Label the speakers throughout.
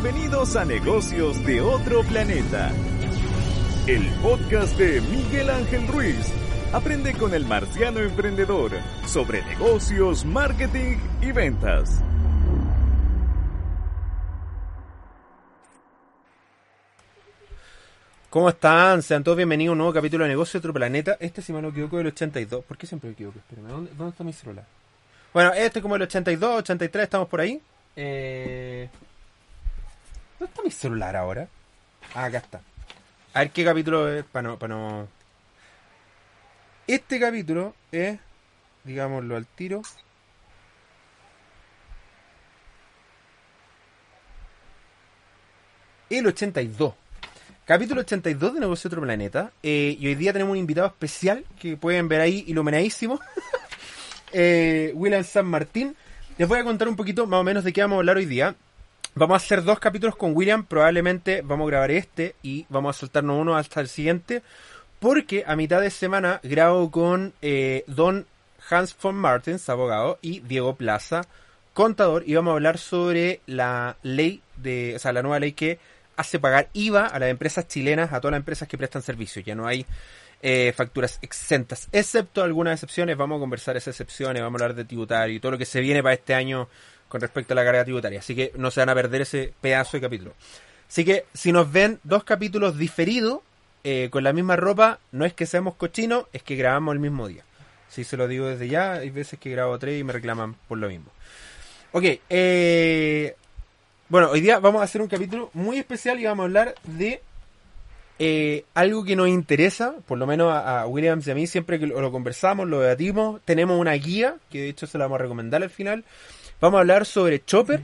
Speaker 1: Bienvenidos a Negocios de otro planeta. El podcast de Miguel Ángel Ruiz. Aprende con el marciano emprendedor sobre negocios, marketing y ventas.
Speaker 2: ¿Cómo están? Sean todos bienvenidos a un nuevo capítulo de Negocios de Otro Planeta. Este, si me no equivoco, del 82. ¿Por qué siempre me equivoco? Espérame, ¿dónde, dónde está mi celular? Bueno, este es como el 82, 83, estamos por ahí. Eh... ¿Dónde está mi celular ahora? Ah, acá está. A ver qué capítulo es, para no, para no... Este capítulo es, digámoslo al tiro, el 82. Capítulo 82 de Negocio Otro Planeta. Eh, y hoy día tenemos un invitado especial que pueden ver ahí iluminadísimo. eh, William San Martín. Les voy a contar un poquito más o menos de qué vamos a hablar hoy día. Vamos a hacer dos capítulos con William. Probablemente vamos a grabar este y vamos a soltarnos uno hasta el siguiente. Porque a mitad de semana grabo con eh, Don Hans von Martens, abogado, y Diego Plaza, contador. Y vamos a hablar sobre la ley de, o sea, la nueva ley que hace pagar IVA a las empresas chilenas, a todas las empresas que prestan servicios. Ya no hay eh, facturas exentas, excepto algunas excepciones. Vamos a conversar esas excepciones, vamos a hablar de tributario y todo lo que se viene para este año con respecto a la carga tributaria. Así que no se van a perder ese pedazo de capítulo. Así que si nos ven dos capítulos diferidos, eh, con la misma ropa, no es que seamos cochinos, es que grabamos el mismo día. Si se lo digo desde ya, hay veces que grabo tres y me reclaman por lo mismo. Ok, eh, bueno, hoy día vamos a hacer un capítulo muy especial y vamos a hablar de eh, algo que nos interesa, por lo menos a, Williams y a mí, siempre que lo, conversamos, lo debatimos, tenemos una guía, que de hecho se la vamos a recomendar al final. Vamos a hablar sobre Chopper,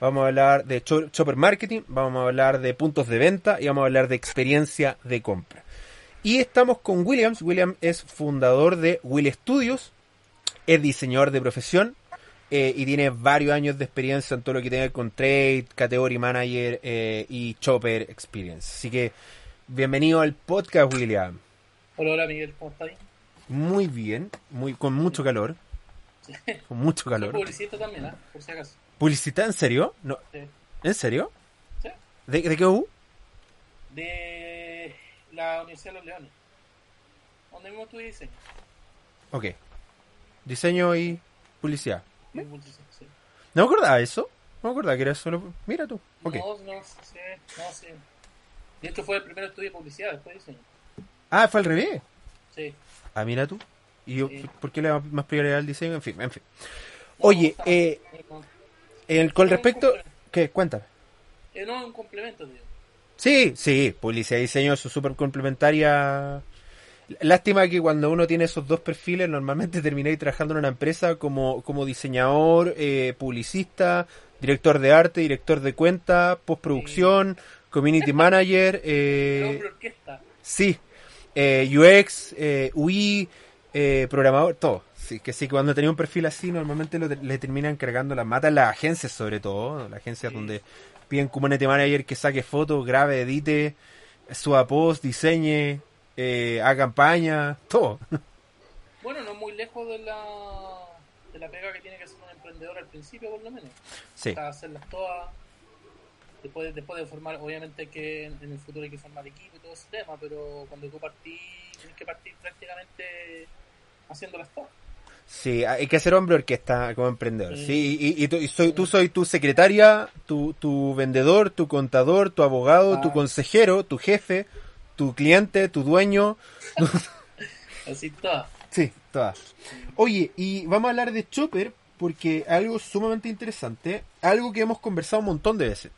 Speaker 2: vamos a hablar de Chopper Marketing, vamos a hablar de puntos de venta y vamos a hablar de experiencia de compra. Y estamos con Williams, William es fundador de Will Studios, es diseñador de profesión, eh, y tiene varios años de experiencia en todo lo que tiene con Trade, Category Manager eh, y Chopper Experience. Así que bienvenido al podcast, William.
Speaker 3: Hola, hola Miguel, ¿cómo estás?
Speaker 2: Muy bien, muy, con mucho calor. Con mucho calor.
Speaker 3: Soy publicista también, ¿eh? por si acaso.
Speaker 2: ¿Publicidad en serio? No.
Speaker 3: Sí.
Speaker 2: ¿En serio?
Speaker 3: Sí.
Speaker 2: ¿De, ¿De, qué U?
Speaker 3: De la Universidad de los Leones. ¿Dónde mismo estudié diseño?
Speaker 2: Ok. Diseño y publicidad.
Speaker 3: Sí.
Speaker 2: ¿No me acordaba de eso? No me acordaba que era solo. Mira tú. Okay.
Speaker 3: No, no, sí, no, sí. De hecho, fue el primer estudio de publicidad, después diseño.
Speaker 2: Ah, fue al revés.
Speaker 3: Sí.
Speaker 2: Ah, mira tú. ¿Y yo,
Speaker 3: Sí.
Speaker 2: por qué le da más prioridad al diseño? En fin, en fin. Oye, eh, el, con respecto. ¿Qué? Cuéntame.
Speaker 3: eh, no, es un complemento, tío.
Speaker 2: Sí, sí, publicidad y diseño es súper complementaria. Lástima que cuando uno tiene esos dos perfiles, normalmente termináis trabajando en una empresa como, como diseñador, eh, publicista, director de arte, director de cuenta, postproducción, community manager, eh, sí, eh, UX, eh, UI, eh, programador, todo. Sí, que sí, cuando tenía un perfil así, normalmente lo, le terminan cargando las matas las agencias, sobre todo, las agencias
Speaker 3: Sí.
Speaker 2: donde piden community manager que saque fotos, grabe, edite, suba post, diseñe, eh, haga campaña, todo.
Speaker 3: Bueno, no es muy lejos de la, de la pega que tiene que hacer un emprendedor al principio, por lo menos.
Speaker 2: Sí,
Speaker 3: sea, hacerlas todas. Después, después de formar, obviamente que en, en el futuro hay que formar equipo y todo ese tema, pero cuando tú partís, tienes que partir prácticamente haciéndolas todas.
Speaker 2: sí, hay que ser hombre orquesta como emprendedor.
Speaker 3: Sí.
Speaker 2: Sí, y, y tú, y soy, tú soy tu secretaria, tu, tu vendedor, tu contador, tu abogado, tu
Speaker 3: Ah.
Speaker 2: consejero, tu jefe, tu cliente, tu dueño.
Speaker 3: Así todas.
Speaker 2: Sí, todas. Oye, y vamos a hablar de Chopper porque algo sumamente interesante, algo que hemos conversado un montón de veces.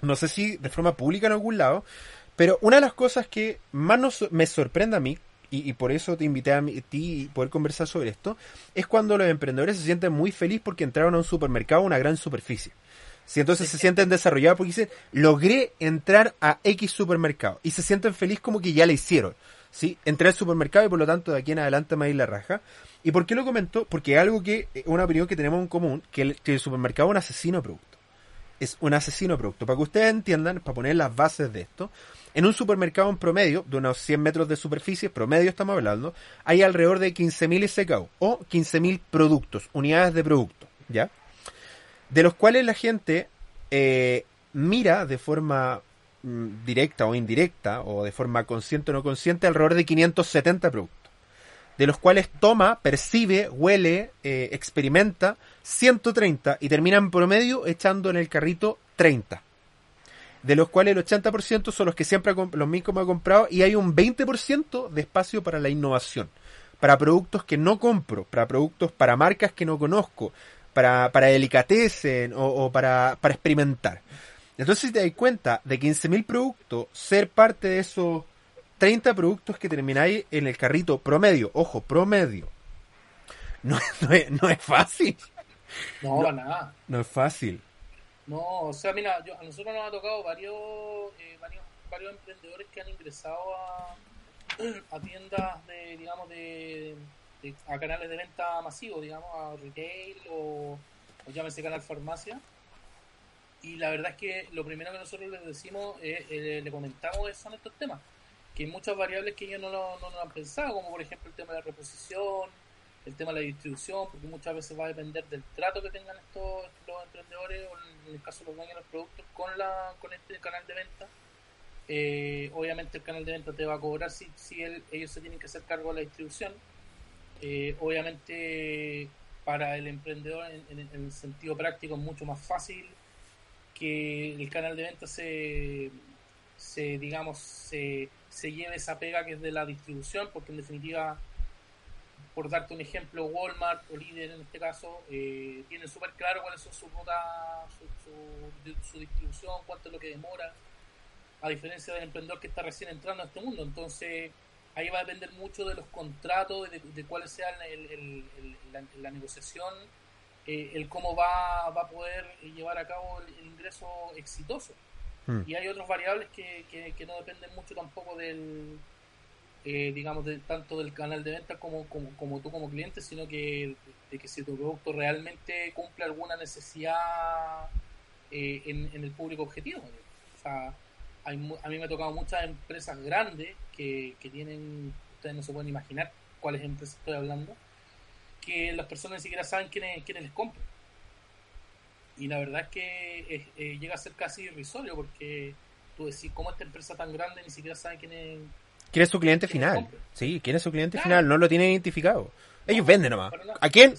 Speaker 2: No sé si de forma pública en algún lado, pero una de las cosas que más nos- me sorprende a mí, y, y por eso te invité a, mí- a ti y poder conversar sobre esto, es cuando los emprendedores se sienten muy felices porque entraron a un supermercado, una gran superficie. Si entonces se sienten desarrollados porque dicen, logré entrar a X supermercado. Y se sienten felices como que ya lo hicieron. ¿sí? Entré al supermercado y por lo tanto de aquí en adelante me ir la raja. ¿Y por qué lo comento? Porque algo que, eh, una opinión que tenemos en común, que el, que el supermercado es un asesino producto. Es un asesino producto. Para que ustedes entiendan, para poner las bases de esto, en un supermercado en promedio, de unos 100 metros de superficie, promedio estamos hablando, hay alrededor de 15.000 SKU o 15.000 productos, unidades de producto, ¿ya? De los cuales la gente eh, mira de forma mm, directa o indirecta, o de forma consciente o no consciente, alrededor de 570 productos. De los cuales toma, percibe, huele, eh, experimenta 130 y termina en promedio echando en el carrito 30 de los cuales el 80% son los que siempre los mismos he comprado y hay un 20% de espacio para la innovación, para productos que no compro, para productos para marcas que no conozco, para, para delicatessen o, para, para experimentar. Entonces, si te das cuenta de 15.000 productos, ser parte de esos 30 productos que termináis en el carrito promedio, ojo, promedio, no, no, es, fácil.
Speaker 3: No, no, nada.
Speaker 2: No es fácil.
Speaker 3: No, o sea, mira, yo, a nosotros nos ha tocado varios, eh, varios, varios emprendedores que han ingresado a, a tiendas de, digamos, de, a canales de venta masivos, digamos, a retail o, o llámese canal farmacia. Y la verdad es que lo primero que nosotros les decimos, es, eh, le comentamos son estos temas, que hay muchas variables que ellos no lo, no lo han pensado, como por ejemplo el tema de la reposición, el tema de la distribución, porque muchas veces va a depender del trato que tengan estos los emprendedores o en el caso de los dueños de los productos con la con este canal de venta. Eh, obviamente el canal de venta te va a cobrar si, si ellos se tienen que hacer cargo de la distribución. Eh, obviamente para el emprendedor en, el sentido práctico es mucho más fácil que el canal de venta se, se digamos se, se lleve esa pega que es de la distribución porque en definitiva por darte un ejemplo, Walmart o Líder en este caso, eh, tienen súper claro cuáles son sus rutas, su, distribución, cuánto es lo que demora, a diferencia del emprendedor que está recién entrando a este mundo. Entonces, ahí va a depender mucho de los contratos, de, de cuál sea la, negociación, eh, el cómo va, va a poder llevar a cabo el, ingreso exitoso. Hmm. Y hay otras variables que, que no dependen mucho tampoco del eh, digamos, de, tanto del canal de venta como, como, tú como cliente, sino que de que si tu producto realmente cumple alguna necesidad eh, en, el público objetivo. O sea, a mí me ha tocado muchas empresas grandes que, que tienen, ustedes no se pueden imaginar cuáles empresas estoy hablando, que las personas ni siquiera saben quiénes, quiénes les compran. Y la verdad es que eh, llega a ser casi irrisorio porque tú decís, ¿cómo esta empresa tan grande ni siquiera sabe quién es
Speaker 2: ¿Quién es su cliente final? Sí, ¿quién es su cliente final? No lo tiene identificado. Ellos venden nomás. ¿A quién?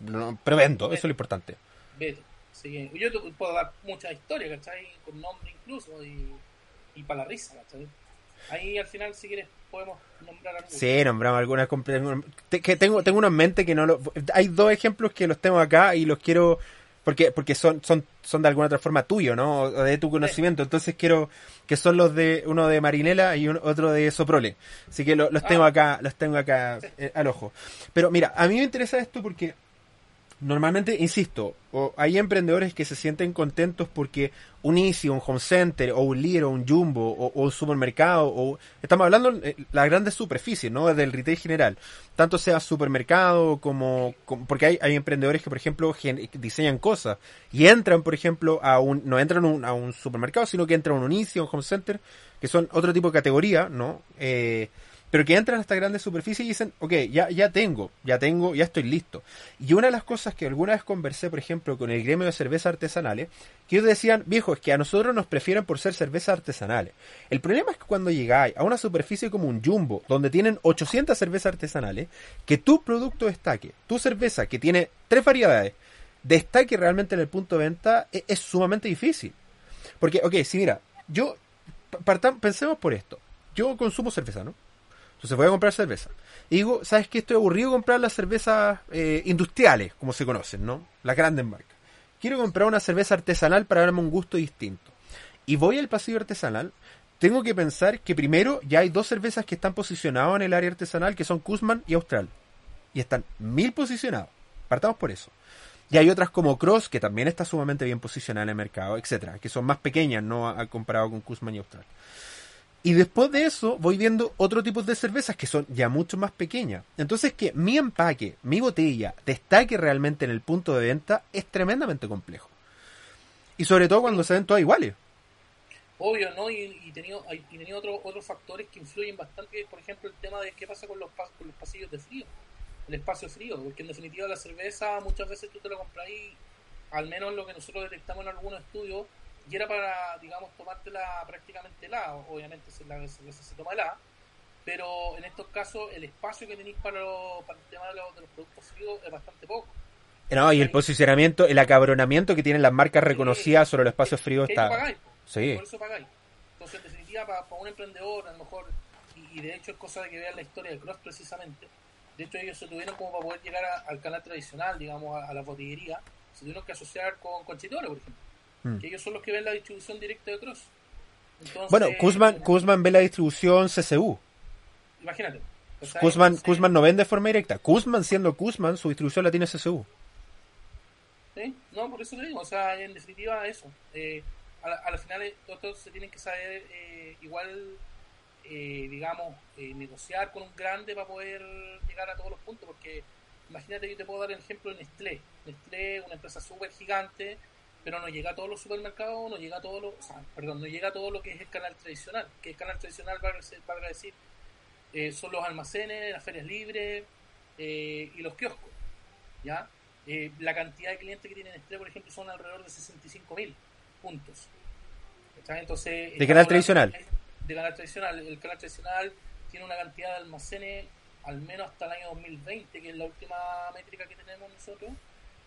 Speaker 2: No, pero vendo, eso es lo importante.
Speaker 3: Sí. Yo te puedo dar muchas historias, ¿cachai? Con nombre incluso y, y para la risa, ¿cachai? Ahí al final, si quieres, podemos nombrar algunas.
Speaker 2: Sí, nombramos algunas. Que tengo, tengo uno en mente que no lo. Hay dos ejemplos que los tengo acá y los quiero porque porque son son son de alguna otra forma tuyo, ¿no? O de tu conocimiento. Entonces quiero que son los de uno de Marinela y otro de Soprole. Así que los tengo ah. acá, los tengo acá eh, al ojo. Pero mira, a mí me interesa esto porque normalmente, insisto, hay emprendedores que se sienten contentos porque un Easy, un Home Center, o un Líder, o un Jumbo, o, un supermercado, o estamos hablando de las grandes superficies, ¿no? Del retail general. Tanto sea supermercado como, porque hay, hay emprendedores que, por ejemplo, diseñan cosas y entran, por ejemplo, a un, no entran a un supermercado, sino que entran a un Easy, un Home Center, que son otro tipo de categoría, ¿no? Eh, pero que entran a esta grande superficie y dicen, ok, ya, ya tengo, ya tengo, ya estoy listo. Y una de las cosas que alguna vez conversé, por ejemplo, con el gremio de cervezas artesanales, que ellos decían, viejo, es que a nosotros nos prefieren por ser cervezas artesanales. El problema es que cuando llegáis a una superficie como un Jumbo, donde tienen 800 cervezas artesanales, que tu producto destaque, tu cerveza que tiene tres variedades, destaque realmente en el punto de venta, es, es sumamente difícil. Porque, ok, si mira, yo, pensemos por esto, yo consumo cerveza, ¿no? Entonces voy a comprar cerveza. Y digo, ¿sabes qué? Estoy aburrido de comprar las cervezas eh, industriales, como se conocen, ¿no? Las grandes marcas. Quiero comprar una cerveza artesanal para darme un gusto distinto. Y voy al pasillo artesanal. Tengo que pensar que primero ya hay dos cervezas que están posicionadas en el área artesanal, que son Kuzman y Austral. Y están mil posicionados. Partamos por eso. Y hay otras como Cross, que también está sumamente bien posicionada en el mercado, etcétera, que son más pequeñas, no comparado con Kuzman y Austral. Y después de eso voy viendo otro tipo de cervezas que son ya mucho más pequeñas. Entonces que mi empaque, mi botella, destaque realmente en el punto de venta es tremendamente complejo. Y sobre todo cuando se ven todas iguales.
Speaker 3: Obvio, ¿no? Y, y tenía, y otros otros factores que influyen bastante, por ejemplo, el tema de qué pasa con los, con los pasillos de frío, el espacio frío, porque en definitiva la cerveza muchas veces tú te la compras ahí, al menos lo que nosotros detectamos en algunos estudios, y era para, digamos, tomártela prácticamente helada, obviamente se, la, se, se toma helada, pero en estos casos el espacio que tenéis para, para el tema de los, de los productos fríos es bastante poco.
Speaker 2: No, y el posicionamiento, el acabronamiento que tienen las marcas reconocidas sobre los espacios fríos está...
Speaker 3: pagáis.
Speaker 2: Sí.
Speaker 3: Por eso pagáis. Entonces, en definitiva, para, para un emprendedor, a lo mejor, y, y de hecho es cosa de que vean la historia de Cross precisamente, de hecho ellos se tuvieron como para poder llegar a- al canal tradicional, digamos, a, a la botillería, se tuvieron que asociar con Conchitore, por ejemplo,
Speaker 2: Mm.
Speaker 3: que ellos son los que ven la distribución directa de Cross. Entonces,
Speaker 2: Bueno, Kuzman, Kuzman ve la distribución CCU.
Speaker 3: Imagínate.
Speaker 2: Kuzman, Kuzman no vende de forma directa. Kuzman, siendo Kuzman, su distribución la tiene CCU.
Speaker 3: ¿sí? No, por eso te digo, o sea, en definitiva eso. Eh, a, la- a la final eh, todos, todos se tienen que saber eh, igual, eh, digamos, eh, negociar con un grande para poder llegar a todos los puntos, porque imagínate, yo te puedo dar el ejemplo de Nestlé. Nestlé, una empresa súper gigante, pero no llega a todos los supermercados, no llega a todo lo, o sea, perdón, no llega a todo lo que es el canal tradicional, que el canal tradicional va a decir, eh, son los almacenes, las ferias libres eh, y los kioscos, ¿ya? Eh, la cantidad de clientes que tiene Nestlé, por ejemplo, son alrededor de 65.000 puntos. ¿Cachai? Entonces,
Speaker 2: ¿De canal tradicional?
Speaker 3: De canal tradicional. El canal tradicional tiene una cantidad de almacenes, al menos hasta el año 2020, que es la última métrica que tenemos nosotros,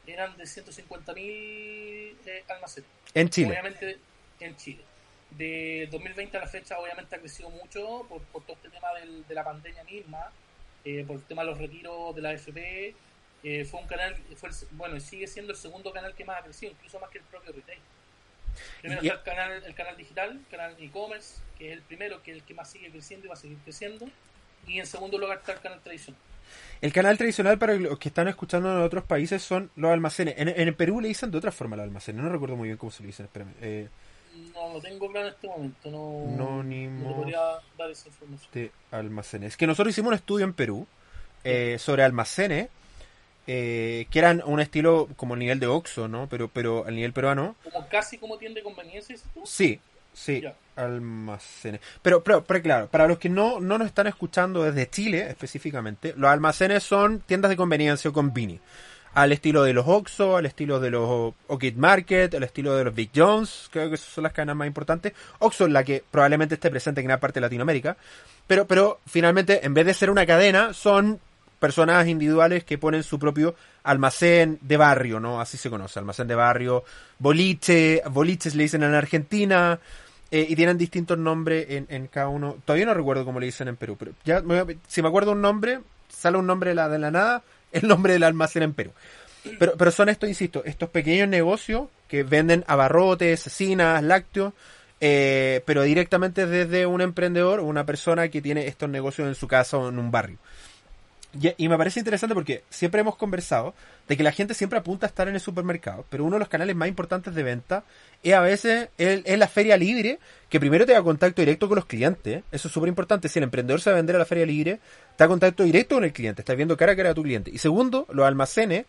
Speaker 3: eran de 150.000 eh, almacenes.
Speaker 2: En Chile.
Speaker 3: Obviamente en Chile. De 2020 a la fecha, obviamente ha crecido mucho por, por todo este tema del- de la pandemia misma, eh, por el tema de los retiros de la AFP. eh, fue un canal, fue el- bueno, y sigue siendo el segundo canal que más ha crecido, incluso más que el propio retail. Primero
Speaker 2: Y-
Speaker 3: está el canal, el canal digital, el canal e-commerce, que es el primero, que es el que más sigue creciendo y va a seguir creciendo. Y en segundo lugar está el canal tradicional.
Speaker 2: El canal tradicional para los que están escuchando en otros países son los almacenes. En, en el Perú le dicen de otra forma los almacenes. No recuerdo muy bien cómo se le dicen. Espérame. Eh,
Speaker 3: No lo tengo claro en este momento, no,
Speaker 2: Anónimos.
Speaker 3: no podría dar esa información.
Speaker 2: de almacenes. Que nosotros hicimos un estudio en Perú eh, sobre almacenes. eh, que eran un estilo como el nivel de Oxxo, ¿no? Pero, pero al nivel peruano.
Speaker 3: Como casi como tiende de conveniencia, tú.
Speaker 2: Sí, sí,
Speaker 3: Ya.
Speaker 2: almacenes. Pero, pero, pero claro, para los que no, no nos están escuchando desde Chile específicamente, los almacenes son tiendas de conveniencia o convini. Al estilo de los Oxxo, al estilo de los Orchid Market, al estilo de los Big Jones, creo que esas son las cadenas más importantes. Oxxo es la que probablemente esté presente en gran parte de Latinoamérica. Pero, pero finalmente, en vez de ser una cadena, son personas individuales que ponen su propio almacén de barrio, ¿no? Así se conoce, almacén de barrio, boliche, boliches le dicen en Argentina, eh, y tienen distintos nombres en, en cada uno. Todavía no recuerdo cómo le dicen en Perú, pero ya me si me acuerdo un nombre, sale un nombre de la, de la nada, el nombre del almacén en Perú. Pero, pero son estos, insisto, estos pequeños negocios que venden abarrotes, cecinas, lácteos, eh, pero directamente desde un emprendedor o una persona que tiene estos negocios en su casa o en un barrio. Y, y me parece interesante porque siempre hemos conversado de que la gente siempre apunta a estar en el supermercado, pero uno de los canales más importantes de venta es a veces es la feria libre, que primero te da contacto directo con los clientes, eso es súper importante, si el emprendedor se va a vender a la feria libre, te da contacto directo con el cliente, estás viendo cara a cara a tu cliente. Y segundo, los almacenes,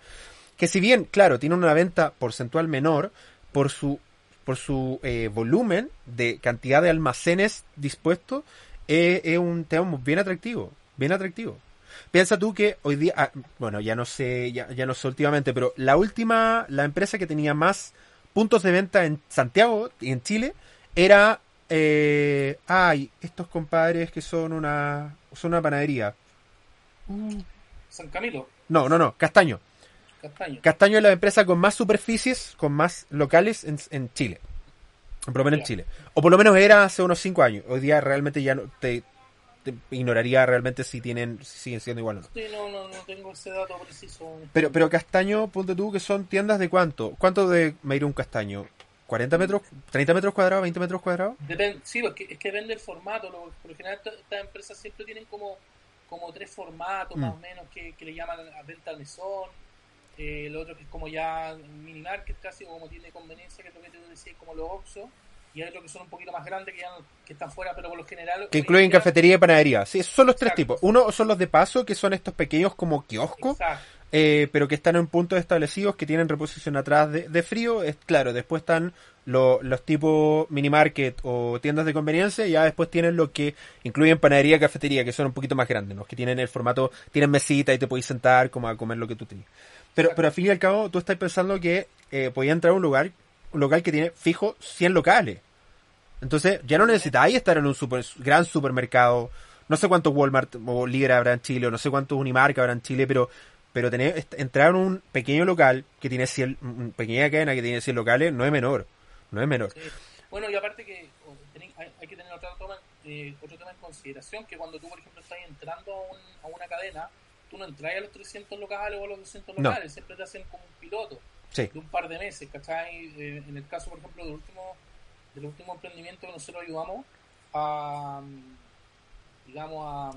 Speaker 2: que si bien, claro, tienen una venta porcentual menor por su por su eh, volumen de cantidad de almacenes dispuestos, eh, es un tema bien atractivo, bien atractivo. Piensa tú que hoy día, ah, bueno, ya no sé, ya, ya no sé últimamente, pero la última, la empresa que tenía más puntos de venta en Santiago y en Chile era, eh, ay, estos compadres que son una, son una panadería.
Speaker 3: San Camilo,
Speaker 2: No, no, no, Castaño.
Speaker 3: Castaño.
Speaker 2: Castaño es la empresa con más superficies, con más locales en, en Chile. Por lo menos en. Chile. O por lo menos era hace unos 5 años. Hoy día realmente ya no, te ignoraría realmente si tienen si siguen siendo igual o no.
Speaker 3: Sí, no, no, no tengo ese dato preciso.
Speaker 2: Pero, pero Castaño, ponte tú que son tiendas de cuánto. ¿Cuánto de me iré un Castaño? ¿40 metros? ¿30 metros cuadrados? ¿20 metros cuadrados?
Speaker 3: Depende, sí, porque es que depende del formato. Lo, por lo general, esta- estas empresas siempre tienen como, como tres formatos,
Speaker 2: Mm.
Speaker 3: más o menos, que, que le llaman a venta al mesón. Eh, lo otro que es como ya mini market casi, o como tiene conveniencia, que es lo que te decía, como los Oxxo. Y hay otros que son un poquito más grandes, que, ya no- que están fuera, pero por lo general...
Speaker 2: Que
Speaker 3: hoy
Speaker 2: incluyen cafetería y panadería. Sí, son los tres tipos. Uno son los de paso, que son estos pequeños como kioscos. Eh, pero que están en puntos establecidos que tienen reposición atrás de, de frío. Es claro, después están lo- los tipos mini market o tiendas de conveniencia, y ya después tienen lo que incluyen panadería, cafetería, que son un poquito más grandes, ¿no? que tienen el formato, tienen mesita y te podéis sentar como a comer lo que tú tienes. Pero, pero al fin y al cabo, tú estás pensando que eh, podía entrar a un lugar, un local que tiene fijo 100 locales. Entonces, ya no necesitáis estar en un super, gran supermercado. No sé cuántos Walmart o Líder habrá en Chile, o no sé cuántos Unimark habrá en Chile, pero pero tener, entrar en un pequeño local que tiene 100, una pequeña cadena que tiene 100 locales no es menor. No es menor.
Speaker 3: Sí. Bueno, y aparte que hay, hay que tener otro tema, eh, otro tema en consideración, que cuando tú, por ejemplo, estás entrando a, un- a una cadena, tú no entras a los 300 locales o a los 200
Speaker 2: No.
Speaker 3: locales, siempre te hacen como un piloto
Speaker 2: Sí.
Speaker 3: de un par de meses, ¿cachai? Eh, en el caso, por ejemplo, del último, del último emprendimiento que nosotros ayudamos a, digamos, a,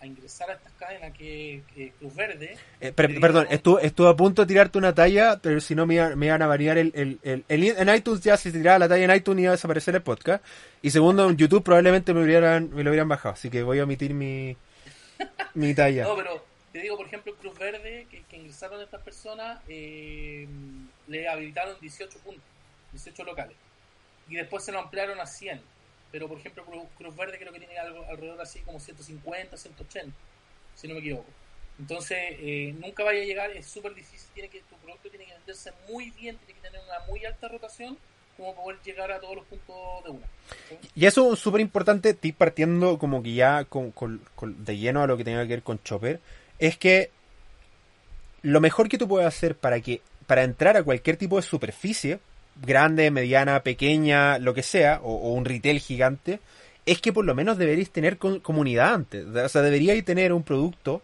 Speaker 3: a ingresar a estas cadenas que, que Cruz Verde.
Speaker 2: Eh, per-
Speaker 3: que
Speaker 2: perdón, estuve, estuve a punto de tirarte una talla, pero si no me, me iban a variar el, el, el- el- En iTunes ya si tiraba la talla en iTunes iba a desaparecer el podcast. Y segundo, en YouTube probablemente me, hubieran, me lo hubieran bajado. Así que voy a omitir mi, mi talla.
Speaker 3: No, pero te digo, por ejemplo, Cruz Verde, que, que ingresaron estas personas, eh, le habilitaron 18 puntos, 18 locales. Y después se lo ampliaron a 100. Pero, por ejemplo, Cruz, Cruz Verde creo que tiene algo alrededor así como 150, 180, si no me equivoco. Entonces, eh, nunca vaya a llegar, es súper difícil, tiene que, tu producto tiene que venderse muy bien, tiene que tener una muy alta rotación como poder llegar a todos los puntos de una.
Speaker 2: Y eso es súper importante tip partiendo como que ya con, de lleno a lo que tenga que ver con Chopper, es que lo mejor que tú puedes hacer para que para entrar a cualquier tipo de superficie, grande, mediana, pequeña, lo que sea, o, o un retail gigante, es que por lo menos deberíais tener con- comunidad antes. O sea, deberíais tener un producto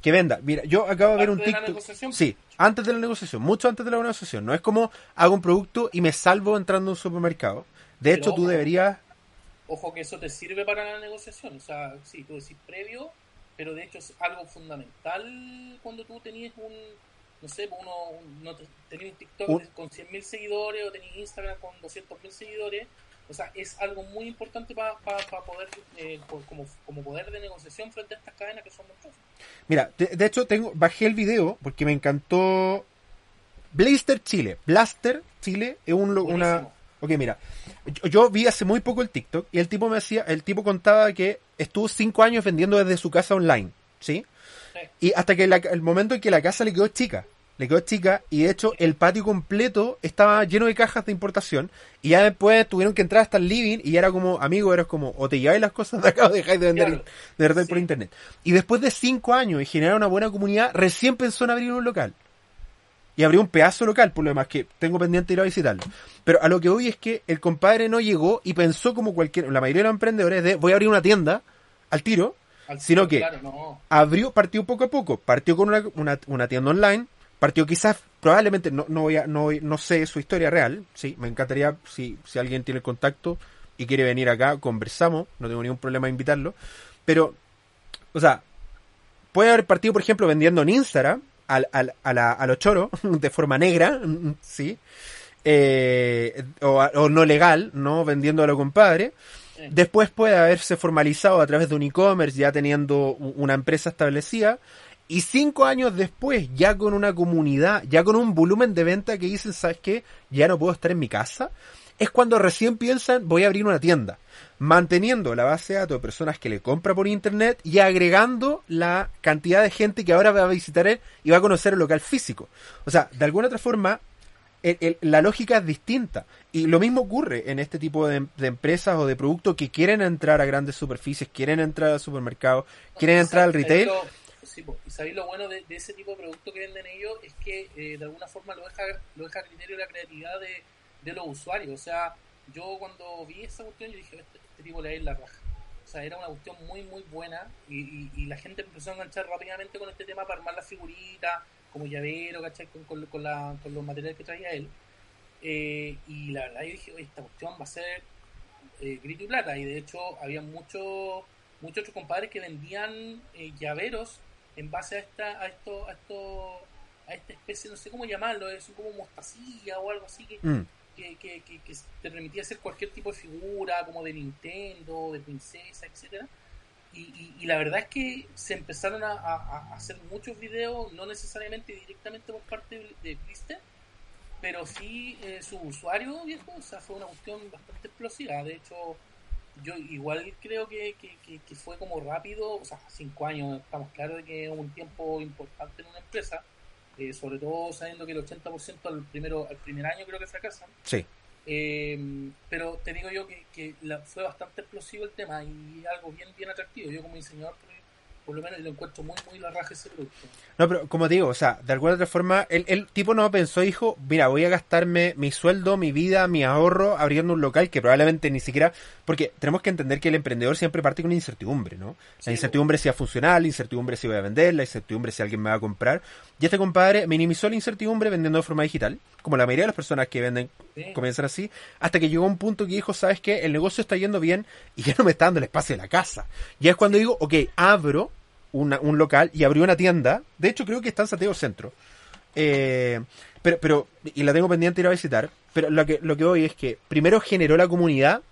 Speaker 2: que venda. Mira, yo acabo de ver un
Speaker 3: Parte de la
Speaker 2: TikTok.
Speaker 3: negociación.
Speaker 2: Sí, antes de la negociación, mucho antes de la negociación. No es como hago un producto y me salvo entrando a un supermercado. De
Speaker 3: Pero
Speaker 2: hecho, tú deberías
Speaker 3: ojo que eso te sirve para la negociación. O sea, sí, tú decís previo, pero de hecho es algo fundamental cuando tú tenías un, no sé, pues uno, un- no te- tenías un TikTok de- con 100.000 seguidores o tenías Instagram con 200.000 seguidores. O sea, es algo muy importante para poder, eh, por- como, como poder de negociación frente a estas cadenas que son monstruosas.
Speaker 2: Mira, de, de hecho tengo bajé el video porque me encantó Blaster Chile. Blaster Chile es un, una. Ok, mira, yo, yo vi hace muy poco el TikTok y el tipo me decía, el tipo contaba que estuvo cinco años vendiendo desde su casa online, ¿sí?
Speaker 3: Sí.
Speaker 2: Y hasta que la- el momento en que la casa le quedó chica, le quedó chica y de hecho el patio completo estaba lleno de cajas de importación y ya después tuvieron que entrar hasta el living y ya era como, amigo, eras como, o te lleváis las cosas de acá o dejáis de vender
Speaker 3: Claro.
Speaker 2: de verdad
Speaker 3: Sí.
Speaker 2: por internet. Y después de cinco años y generar una buena comunidad, recién pensó en abrir un local. Y abrió un pedazo local, por lo demás, que tengo pendiente ir a visitarlo. Pero a lo que voy es que el compadre no llegó y pensó como cualquier, la mayoría de los emprendedores de voy a abrir una tienda al tiro,
Speaker 3: Al-
Speaker 2: Sino que-
Speaker 3: Claro, no.
Speaker 2: abrió, partió poco a poco, partió con una, una, una tienda online, partió quizás, probablemente, no, no voy a, no, no sé su historia real, sí, me encantaría, si, si alguien tiene contacto y quiere venir acá, conversamos, no tengo ningún problema en invitarlo, pero, o sea, puede haber partido, por ejemplo, vendiendo en Instagram, al, al, a, la, a los choros, de forma negra, sí, eh, o, o no legal, no vendiendo a
Speaker 3: Sí.
Speaker 2: Después puede haberse formalizado a través de un e-commerce, ya teniendo una empresa establecida. Y cinco años después, ya con una comunidad, ya con un volumen de venta que dicen, ¿sabes qué? Ya no puedo estar en mi casa. Es cuando recién piensan, voy a abrir una tienda. Manteniendo la base de datos de personas que le compra por internet y agregando la cantidad de gente que ahora va a visitar él y va a conocer el local físico. O sea, de alguna otra forma, el- el- la lógica es distinta. Y lo mismo ocurre en este tipo de, de empresas o de productos que quieren entrar a grandes superficies, quieren entrar al supermercado, quieren entrar al
Speaker 3: ¿Sabéis
Speaker 2: retail.
Speaker 3: sí, y sabéis lo bueno de, de ese tipo de producto que venden ellos es que eh, de alguna forma lo deja, lo deja a criterio de la creatividad de, de los usuarios. O sea, yo cuando vi esa cuestión, yo dije, este, este tipo le va a la raja. O sea, era una cuestión muy, muy buena y, y- la gente empezó a enganchar rápidamente con este tema para armar las figuritas, como llavero, ¿cachai? Con, con, con la- con los materiales que traía él. Eh, y la verdad yo dije, esta cuestión va a ser eh, grito y plata. Y de hecho, había muchos muchos otros compadres que vendían eh, llaveros en base a esta a esto a esto a esta especie no sé cómo llamarlo es como mostacilla o algo así que,
Speaker 2: Mm.
Speaker 3: Que, que, que- que te permitía hacer cualquier tipo de figura como de Nintendo de princesa etcétera. Y, y, y la verdad es que se empezaron a, a- a hacer muchos videos no necesariamente directamente por parte de, Blister pero sí eh, su usuario viejo o sea fue una cuestión bastante explosiva. De hecho yo igual creo que, que, que- que fue como rápido, o sea, cinco años, estamos claros de que es un tiempo importante en una empresa, eh, sobre todo sabiendo que el 80% al, primero, al primer año creo que fracasan,
Speaker 2: Sí.
Speaker 3: Eh, pero te digo yo que, que la, fue bastante explosivo el tema y algo bien bien atractivo. Yo como diseñador por lo menos lo encuentro muy, muy la raja ese producto.
Speaker 2: No, pero como te digo, o sea, de alguna otra forma, el, el tipo no pensó, dijo, mira, voy a gastarme mi sueldo, mi vida, mi ahorro abriendo un local que probablemente ni siquiera, porque tenemos que entender que el emprendedor siempre parte con incertidumbre, ¿no? La incertidumbre si es funcional, la incertidumbre si voy a vender, la incertidumbre si alguien me va a comprar. Y este compadre minimizó la incertidumbre vendiendo de forma digital, como la mayoría de las personas que venden sí. comienzan así, hasta que llegó un punto que dijo, ¿sabes qué? El negocio está yendo bien y ya no me está dando el espacio de la casa. Y es cuando digo, ok, abro una, un local y abrió una tienda. De hecho, creo que está en Santiago Centro. Eh, pero, pero, y la tengo pendiente de ir a visitar. Pero lo que, lo que voy es que primero generó la comunidad,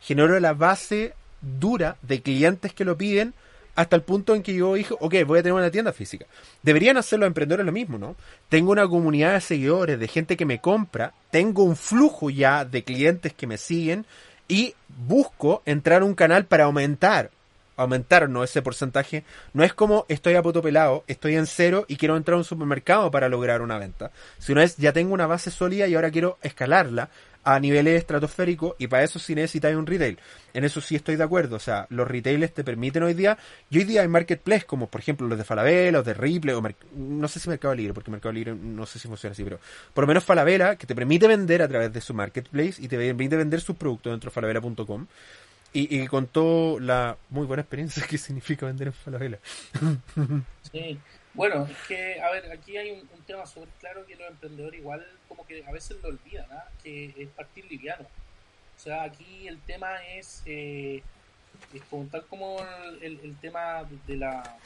Speaker 2: generó la base dura de clientes que lo piden, hasta el punto en que yo dije, ok, voy a tener una tienda física. Deberían hacer los emprendedores lo mismo, ¿no? Tengo una comunidad de seguidores, de gente que me compra, tengo un flujo ya de clientes que me siguen y busco entrar a un canal para aumentar aumentarnos ese porcentaje. No es como estoy a poto pelado, estoy en cero y quiero entrar a un supermercado para lograr una venta. Sino es ya tengo una base sólida y ahora quiero escalarla a niveles estratosféricos y para eso sí necesitáis un retail. En eso sí estoy de acuerdo. O sea, los retailers te permiten hoy día, y hoy día hay marketplace como por ejemplo los de Falabella, los de Ripley, o no sé si Mercado Libre, porque Mercado Libre no sé si funciona así, pero por lo menos Falabella, que te permite vender a través de su marketplace y te permite vender sus productos dentro de falabella.com. Y, y, contó la muy buena experiencia que significa vender en Falabella.
Speaker 3: Sí, bueno, es que, a ver, aquí hay un, un tema súper claro que los emprendedores igual como que a veces lo olvidan, ¿eh? que es partir liviano. O sea, aquí el tema es, eh, es como, tal como el, el tema de la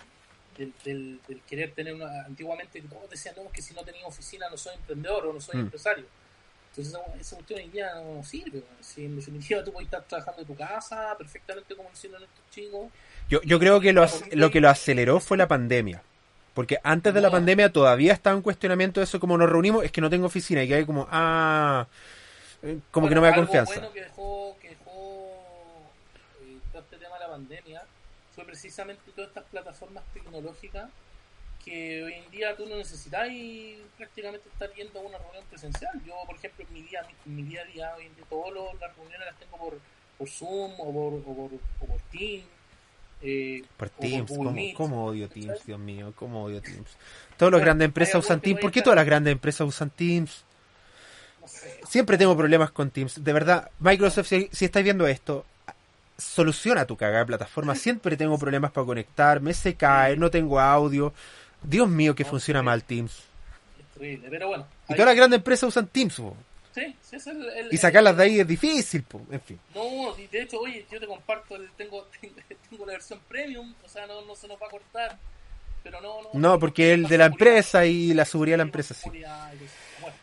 Speaker 3: del, del, del, querer tener una... Antiguamente todos decían, no, que si no tenía oficina no soy emprendedor o no soy mm. empresario entonces esa cuestión hoy día no sirve. Si en definitiva tú puedes estar trabajando en tu casa perfectamente como diciendo estos chicos.
Speaker 2: Yo, yo creo que lo, lo que lo aceleró fue la pandemia. Porque antes de la pandemia todavía estaba en cuestionamiento de eso, como nos reunimos, es que no tengo oficina y que hay como, ah, como bueno, que no me da confianza.
Speaker 3: bueno que dejó, que dejó eh, todo este tema de la pandemia fue precisamente todas estas plataformas tecnológicas que hoy en día tú no necesitas prácticamente estar yendo a una reunión presencial. Yo, por ejemplo, en mi día, en mi día a día, hoy en día, todas las reuniones las tengo por, por Zoom o por, o por, o por Teams. Eh,
Speaker 2: por Teams, por ¿cómo, ¿cómo, odio Teams, Dios mío? ¿Cómo odio Teams? Todas las grandes empresas usan Teams. ¿Por qué todas las grandes empresas usan Teams?
Speaker 3: No sé.
Speaker 2: Siempre tengo problemas con Teams. De verdad, Microsoft, si, si estáis viendo esto, soluciona tu cagada de plataforma. Siempre tengo problemas para conectarme, se cae, no tengo audio. Dios mío, que no, funciona sí. mal Teams.
Speaker 3: Es terrible, pero bueno.
Speaker 2: Y todas las grandes empresas usan Teams, po.
Speaker 3: Sí, sí, es el, el,
Speaker 2: Y sacarlas de ahí es difícil, po. en fin.
Speaker 3: No, de hecho, oye, yo te comparto, el, tengo, tengo la versión premium, o sea, no, no se nos va a cortar. Pero no, no.
Speaker 2: No, porque el de la empresa y la seguridad de la empresa, sí. Bueno.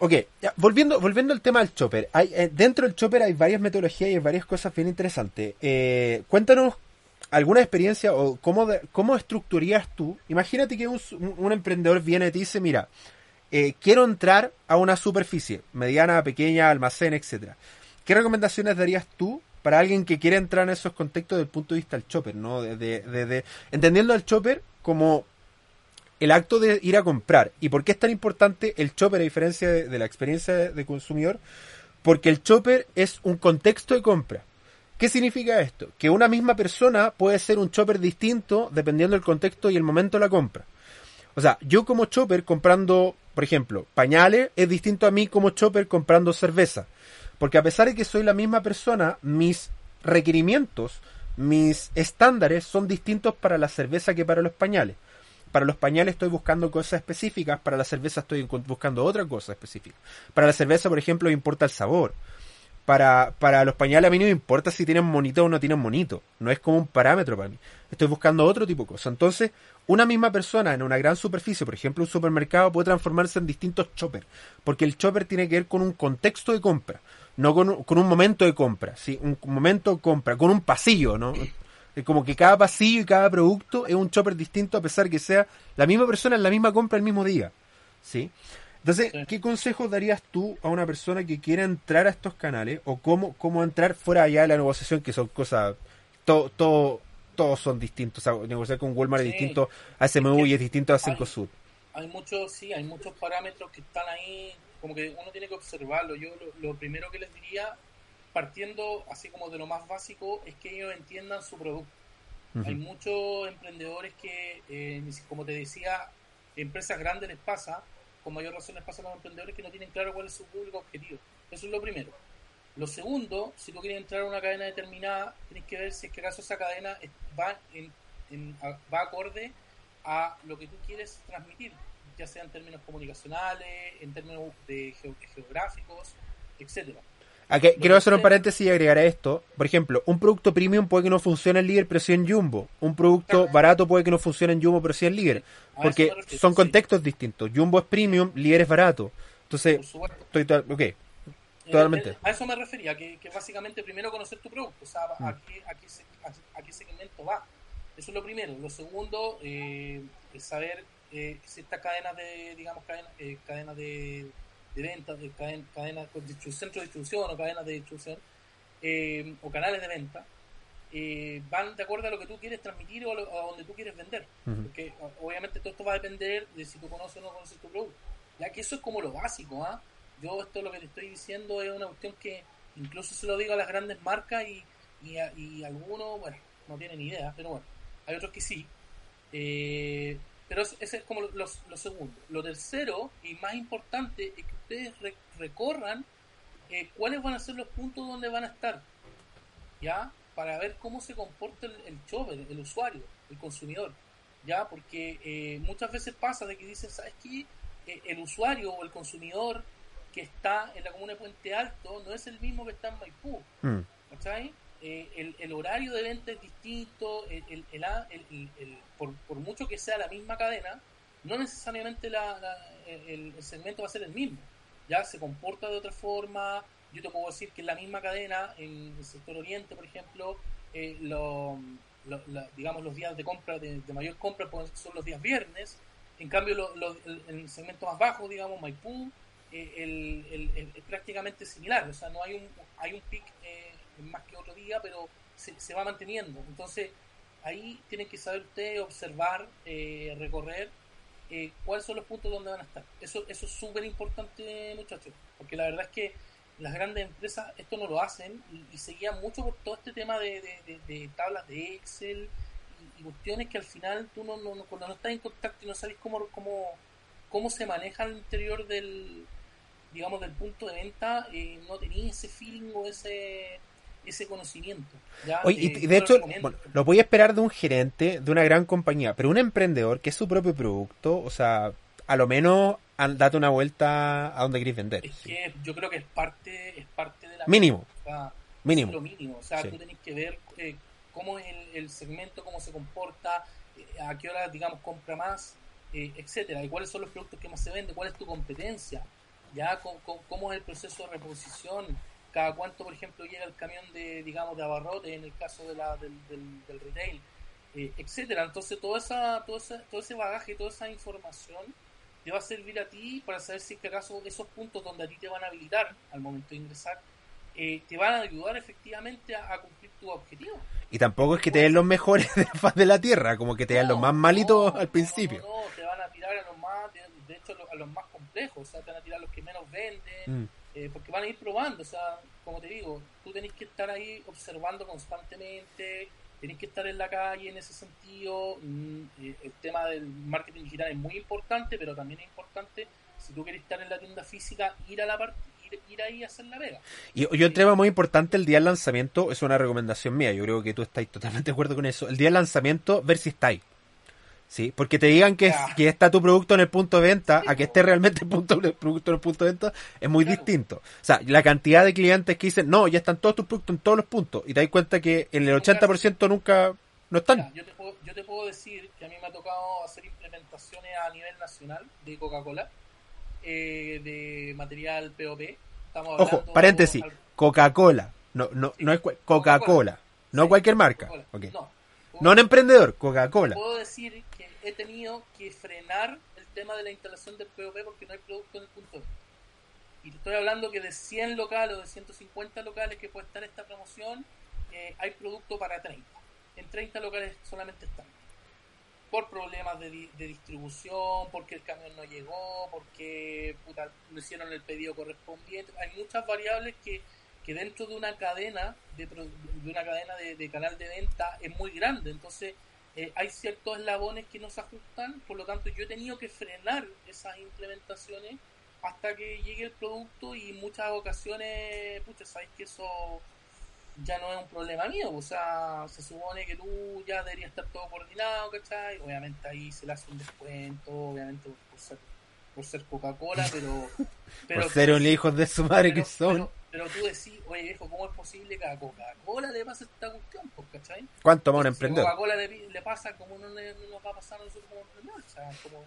Speaker 2: Ok, ya, volviendo, volviendo al tema del chopper. Hay, eh, dentro del chopper hay varias metodologías y hay varias cosas bien interesantes. Eh, cuéntanos alguna experiencia o cómo, de, cómo estructurías tú. Imagínate que un, un, emprendedor viene y te dice, mira, eh, quiero entrar a una superficie, mediana, pequeña, almacén, etcétera. ¿Qué recomendaciones darías tú para alguien que quiere entrar en esos contextos desde el punto de vista del chopper, ¿no? De, de, de, entendiendo al chopper como el acto de ir a comprar. ¿Y por qué es tan importante el chopper a diferencia de, la experiencia de consumidor? Porque el chopper es un contexto de compra. ¿Qué significa esto? Que una misma persona puede ser un chopper distinto dependiendo del contexto y el momento de la compra. O sea, yo como chopper comprando, por ejemplo, pañales es distinto a mí como chopper comprando cerveza. Porque a pesar de que soy la misma persona, mis requerimientos, mis estándares son distintos para la cerveza que para los pañales. Para los pañales estoy buscando cosas específicas, para la cerveza estoy buscando otra cosa específica. Para la cerveza, por ejemplo, importa el sabor para, para los pañales a mí no me importa si tienen monito o no tienen monito. No es como un parámetro para mí. Estoy buscando otro tipo de cosas. Entonces, una misma persona en una gran superficie, por ejemplo un supermercado, puede transformarse en distintos choppers. Porque el chopper tiene que ver con un contexto de compra. No con, con un momento de compra. ¿sí? Un momento de compra. Con un pasillo, ¿no? Como que cada pasillo y cada producto es un chopper distinto a pesar que sea la misma persona en la misma compra el mismo día. ¿Sí? Entonces, sí. ¿qué consejos darías tú a una persona que quiera entrar a estos canales o cómo, cómo entrar fuera allá de la negociación, que son cosas, todo, todo, todos son distintos, o sea, negociar con Walmart sí. es distinto a SMU y es distinto a Cencosud.
Speaker 3: Hay muchos, sí, hay muchos parámetros que están ahí, como que uno tiene que observarlo. Yo lo, primero que les diría, partiendo así como de lo más básico, es que ellos entiendan su producto. Hay muchos emprendedores que, eh, como te decía, empresas grandes les pasa, con mayor razón les pasa a los emprendedores que no tienen claro cuál es su público objetivo. Eso es lo primero. Lo segundo, si tú quieres entrar a una cadena determinada, tienes que ver si es que acaso esa cadena va, en, va acorde a lo que tú quieres transmitir, ya sea en términos comunicacionales, en términos de geográficos, etcétera.
Speaker 2: Aquí, quiero hacer un paréntesis y agregar a esto. Por ejemplo, un producto premium puede que no funcione en líder, pero sí en Jumbo. Un producto barato puede que no funcione en Jumbo, pero sí en líder. Porque son contextos distintos. Jumbo es premium, líder es barato. Entonces, estoy ok, Totalmente.
Speaker 3: Eh, a eso me refería, que, que, básicamente primero conocer tu producto, o sea, a, mm. qué, a, qué, segmento va. Eso es lo primero. Lo segundo, eh, es saber eh, si estas cadenas de, digamos, cadenas, eh, cadenas de, de ventas, de cadenas, cadena, centro de distribución o cadenas de distribución, o canales de venta, van de acuerdo a lo que tú quieres transmitir o a, donde tú quieres vender. Porque obviamente todo esto va a depender de si tú conoces o no conoces tu producto. Ya que eso es como lo básico, ¿ah? Yo esto lo que te estoy diciendo es una cuestión que incluso se lo digo a las grandes marcas y, y, algunos, bueno, no tienen idea, pero bueno, hay otros que sí. Eh, pero ese es como lo, segundo. Lo tercero y más importante es que ustedes recorran eh, cuáles van a ser los puntos donde van a estar, ¿ya? Para ver cómo se comporta el, el el usuario, el consumidor, ¿ya? Porque eh, muchas veces pasa de que dicen, ¿sabes qué? el usuario o el consumidor que está en la comuna de Puente Alto no es el mismo que está en Maipú. Mm. Eh, el, horario de venta es distinto, el, por, mucho que sea la misma cadena, no necesariamente el, segmento va a ser el mismo. Ya se comporta de otra forma. Yo te puedo decir que en la misma cadena, en el sector oriente, por ejemplo, eh, digamos los días de compra, de, mayor compra, son los días viernes. En cambio, en el segmento más bajo, digamos, Maipú, el, es prácticamente similar, o sea, no hay un, hay un pic eh, más que otro día, pero se, va manteniendo. Entonces, ahí tienen que saber ustedes observar, eh, recorrer eh, cuáles son los puntos donde van a estar. Eso, eso es súper importante, muchachos, porque la verdad es que las grandes empresas esto no lo hacen y, seguían mucho por todo este tema de, de, tablas de Excel y, cuestiones que al final tú no, no, cuando no estás en contacto y no sabes cómo, cómo, cómo se maneja al interior del, digamos, del punto de venta, eh, no tenía ese feeling o ese ese conocimiento.
Speaker 2: y eh, de hecho, lo voy a esperar de un gerente de una gran compañía, pero un emprendedor que es su propio producto, o sea, a lo menos date una vuelta a donde queréis vender.
Speaker 3: Es que yo creo que es parte, es parte de la...
Speaker 2: Mínimo. mínimo.
Speaker 3: lo mínimo. O sea, tú tenés que ver eh, cómo es el, segmento, cómo se comporta, a qué hora, digamos, compra más, etcétera, y cuáles son los productos que más se venden, cuál es tu competencia ya cómo, es el proceso de reposición, cada cuánto, por ejemplo, llega el camión de, digamos, de abarrote en el caso de la, del, del, retail, eh, etcétera. Entonces, todo, esa, todo, ese, todo ese bagaje, toda esa información te va a servir a ti para saber si que acaso esos puntos donde a ti te van a habilitar al momento de ingresar, eh, te van a ayudar efectivamente a, cumplir tu objetivo.
Speaker 2: Y tampoco es que te den los mejores de la faz de la tierra, como que te den los más malitos al principio.
Speaker 3: No, no, te van a tirar a los más, de, hecho, a los más o sea, te van a tirar los que menos venden, mm. Eh, porque van a ir probando, o sea, como te digo, tú tenés que estar ahí observando constantemente, tenés que estar en la calle en ese sentido, mm, eh, el tema del marketing digital es muy importante, pero también es importante, si tú quieres estar en la tienda física, ir a la parte ir, ahí a hacer la vega.
Speaker 2: Y, yo un tema muy importante el día del lanzamiento, es una recomendación mía, yo creo que tú estás totalmente de acuerdo con eso. El día del lanzamiento, ver si estáis. Sí, porque te digan que, que está tu producto en el punto de venta, a que esté realmente el, punto, producto en el punto de venta, es muy distinto. O sea, la cantidad de clientes que dicen, no, ya están todos tus productos en todos los puntos, y te das cuenta que en el 80% nunca no están.
Speaker 3: yo, te puedo, yo te puedo decir que a mí me ha tocado hacer implementaciones a nivel nacional de Coca-Cola, eh, de material POP.
Speaker 2: Estamos Ojo, paréntesis, Coca-Cola, no, no, no es Coca-Cola, no cualquier marca. No, no un emprendedor, Coca-Cola.
Speaker 3: Puedo decir he tenido que frenar el tema de la instalación del POP porque no hay producto en el punto Y estoy hablando que de 100 locales o de 150 locales que puede estar esta promoción, eh, hay producto para 30. En 30 locales solamente están. por problemas de, de, distribución, porque el camión no llegó, porque puta, no hicieron el pedido correspondiente. Hay muchas variables que, que dentro de una cadena de, de una cadena de, canal de venta es muy grande. Entonces eh, hay ciertos eslabones que no se ajustan, por lo tanto yo he tenido que frenar esas implementaciones hasta que llegue el producto y muchas ocasiones, pucha, sabes que eso ya no es un problema mío, o sea, se supone que tú ya deberías estar todo coordinado, ¿cachai? Obviamente ahí se le hace un descuento, obviamente por ser, por ser Coca-Cola, pero, pero...
Speaker 2: por ser un hijo de su madre que son.
Speaker 3: Pero, tú decís, oye viejo, ¿cómo es posible que a Coca-Cola le pase esta cuestión? Pues, ¿cachai?
Speaker 2: ¿Cuánto más un emprendedor?
Speaker 3: Si a Coca-Cola le, pasa, como no, le, nos va a pasar a nosotros como emprendedores? O sea, como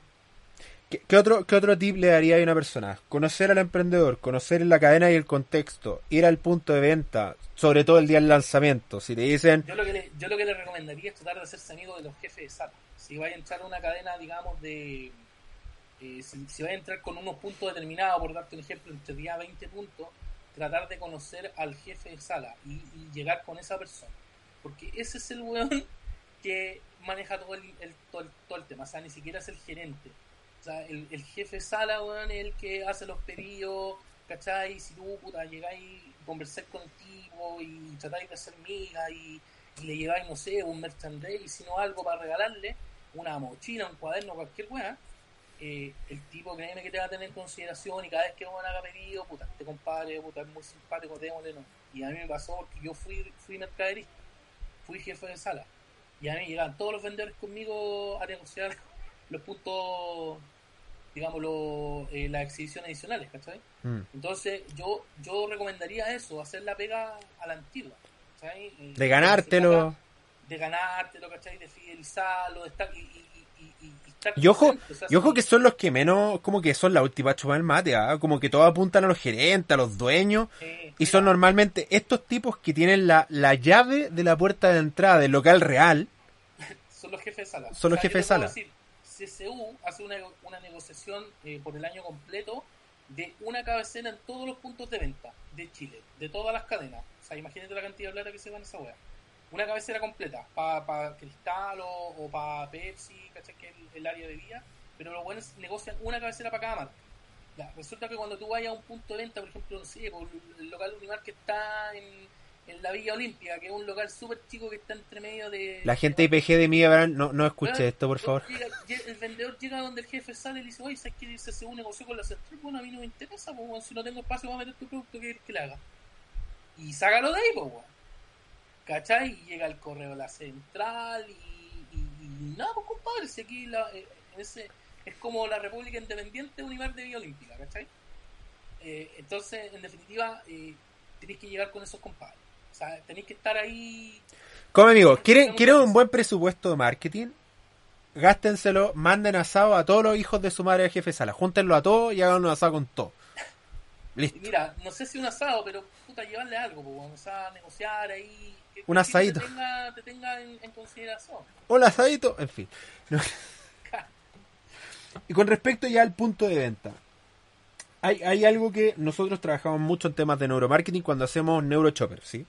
Speaker 2: ¿Qué, otro, ¿Qué otro tip le daría a una persona? Conocer al emprendedor, conocer la cadena y el contexto, ir al punto de venta, sobre todo el día del lanzamiento. Si te dicen.
Speaker 3: Yo lo que le, yo lo que le recomendaría es tratar de hacerse amigo de los jefes de sala. Si va a entrar a una cadena, digamos, de. Eh, si, va a entrar con unos puntos determinados, por darte un ejemplo, entre 10 a 20 puntos, tratar de conocer al jefe de sala y, llegar con esa persona. Porque ese es el weón que maneja todo el, todo el, todo el tema. O sea, ni siquiera es el gerente el, el jefe sala, weón, es el que hace los pedidos, ¿cachai? Si tú, puta, llegáis y conversáis con el y tratáis de hacer miga y, le lleváis, no sé, un merchandise, sino algo para regalarle, una mochila, un cuaderno, cualquier weá, eh, el tipo créeme que te va a tener en consideración y cada vez que uno haga pedido, puta, este compadre, puta, es muy simpático, démosle no. Y a mí me pasó porque yo fui, fui mercaderista, fui jefe de sala. Y a mí llegaban todos los vendedores conmigo a negociar los puntos digamos, eh, las exhibiciones adicionales, ¿cachai? Mm. Entonces, yo yo recomendaría eso, hacer la pega a la antigua, ¿cachai?
Speaker 2: De ganártelo.
Speaker 3: De ganártelo, ¿cachai? De fidelizarlo, de estar... Y, y,
Speaker 2: y, ojo, y ojo que son los que menos, como que son la última chupa del mate, ¿ah? como que todos apuntan a los gerentes, a los dueños, y son normalmente estos tipos que tienen la, la llave de la puerta de entrada del local real.
Speaker 3: son los jefes de sala.
Speaker 2: Son los jefes de sala.
Speaker 3: CCU hace una, una negociación eh, por el año completo de una cabecera en todos los puntos de venta de Chile, de todas las cadenas. O sea, imagínate la cantidad de plata que se va en esa wea. Una cabecera completa, para Cristal o, para Pepsi, ¿cachai? Que es el, área de vía, pero los buenos negocian una cabecera para cada marca. resulta que cuando tú vayas a un punto de venta, por ejemplo, no sé, por el local Unimar que está en en la Villa Olímpica, que es un local súper chico que está entre medio de...
Speaker 2: La gente IPG de Mía no, no escuche esto, por favor.
Speaker 3: el vendedor llega donde el jefe sale y le dice, oye, ¿sabes qué dice un negocio con la central? Bueno, a mí no me interesa, pues, si no tengo espacio para meter tu producto, que, que le haga. Y sácalo de ahí, pues, bueno. ¿Cachai? Y llega el correo de la central y, y, nada, pues, compadre, si aquí la, eh, ese, es como la República Independiente Unimar de Villa Olímpica, ¿cachai? Eh, entonces, en definitiva, eh, tenéis que llegar con esos compadres sea, tenéis que estar ahí.
Speaker 2: Como amigo, ¿quieren, ¿quieren un buen presupuesto de marketing? Gástenselo, manden asado a todos los hijos de su madre de jefe sala. Júntenlo a todos y hagan un asado con todo.
Speaker 3: Listo. Mira, no sé si un asado, pero puta, llevarle algo, pues, o sea, negociar ahí.
Speaker 2: Un asadito.
Speaker 3: te tenga, te tenga en, en, consideración.
Speaker 2: Un asadito, en fin. y con respecto ya al punto de venta hay, hay algo que nosotros trabajamos mucho en temas de neuromarketing cuando hacemos neurochopper, ¿sí?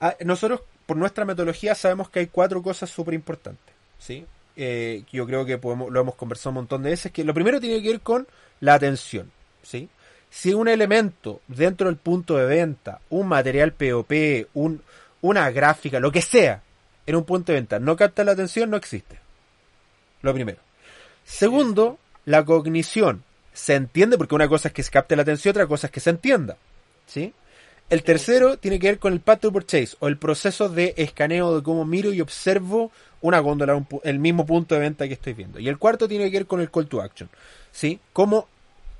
Speaker 2: Ah, nosotros, por nuestra metodología, sabemos que hay cuatro cosas súper importantes, ¿sí? Eh, yo creo que podemos, lo hemos conversado un montón de veces, que lo primero tiene que ver con la atención, ¿sí? Si un elemento dentro del punto de venta, un material POP, un, una gráfica, lo que sea, en un punto de venta no capta la atención, no existe. Lo primero. Segundo, la cognición se entiende, porque una cosa es que se capte la atención, otra cosa es que se entienda. ¿Sí? El tercero tiene que ver con el path to purchase o el proceso de escaneo de cómo miro y observo una góndola, el mismo punto de venta que estoy viendo. Y el cuarto tiene que ver con el call to action. ¿Sí? Cómo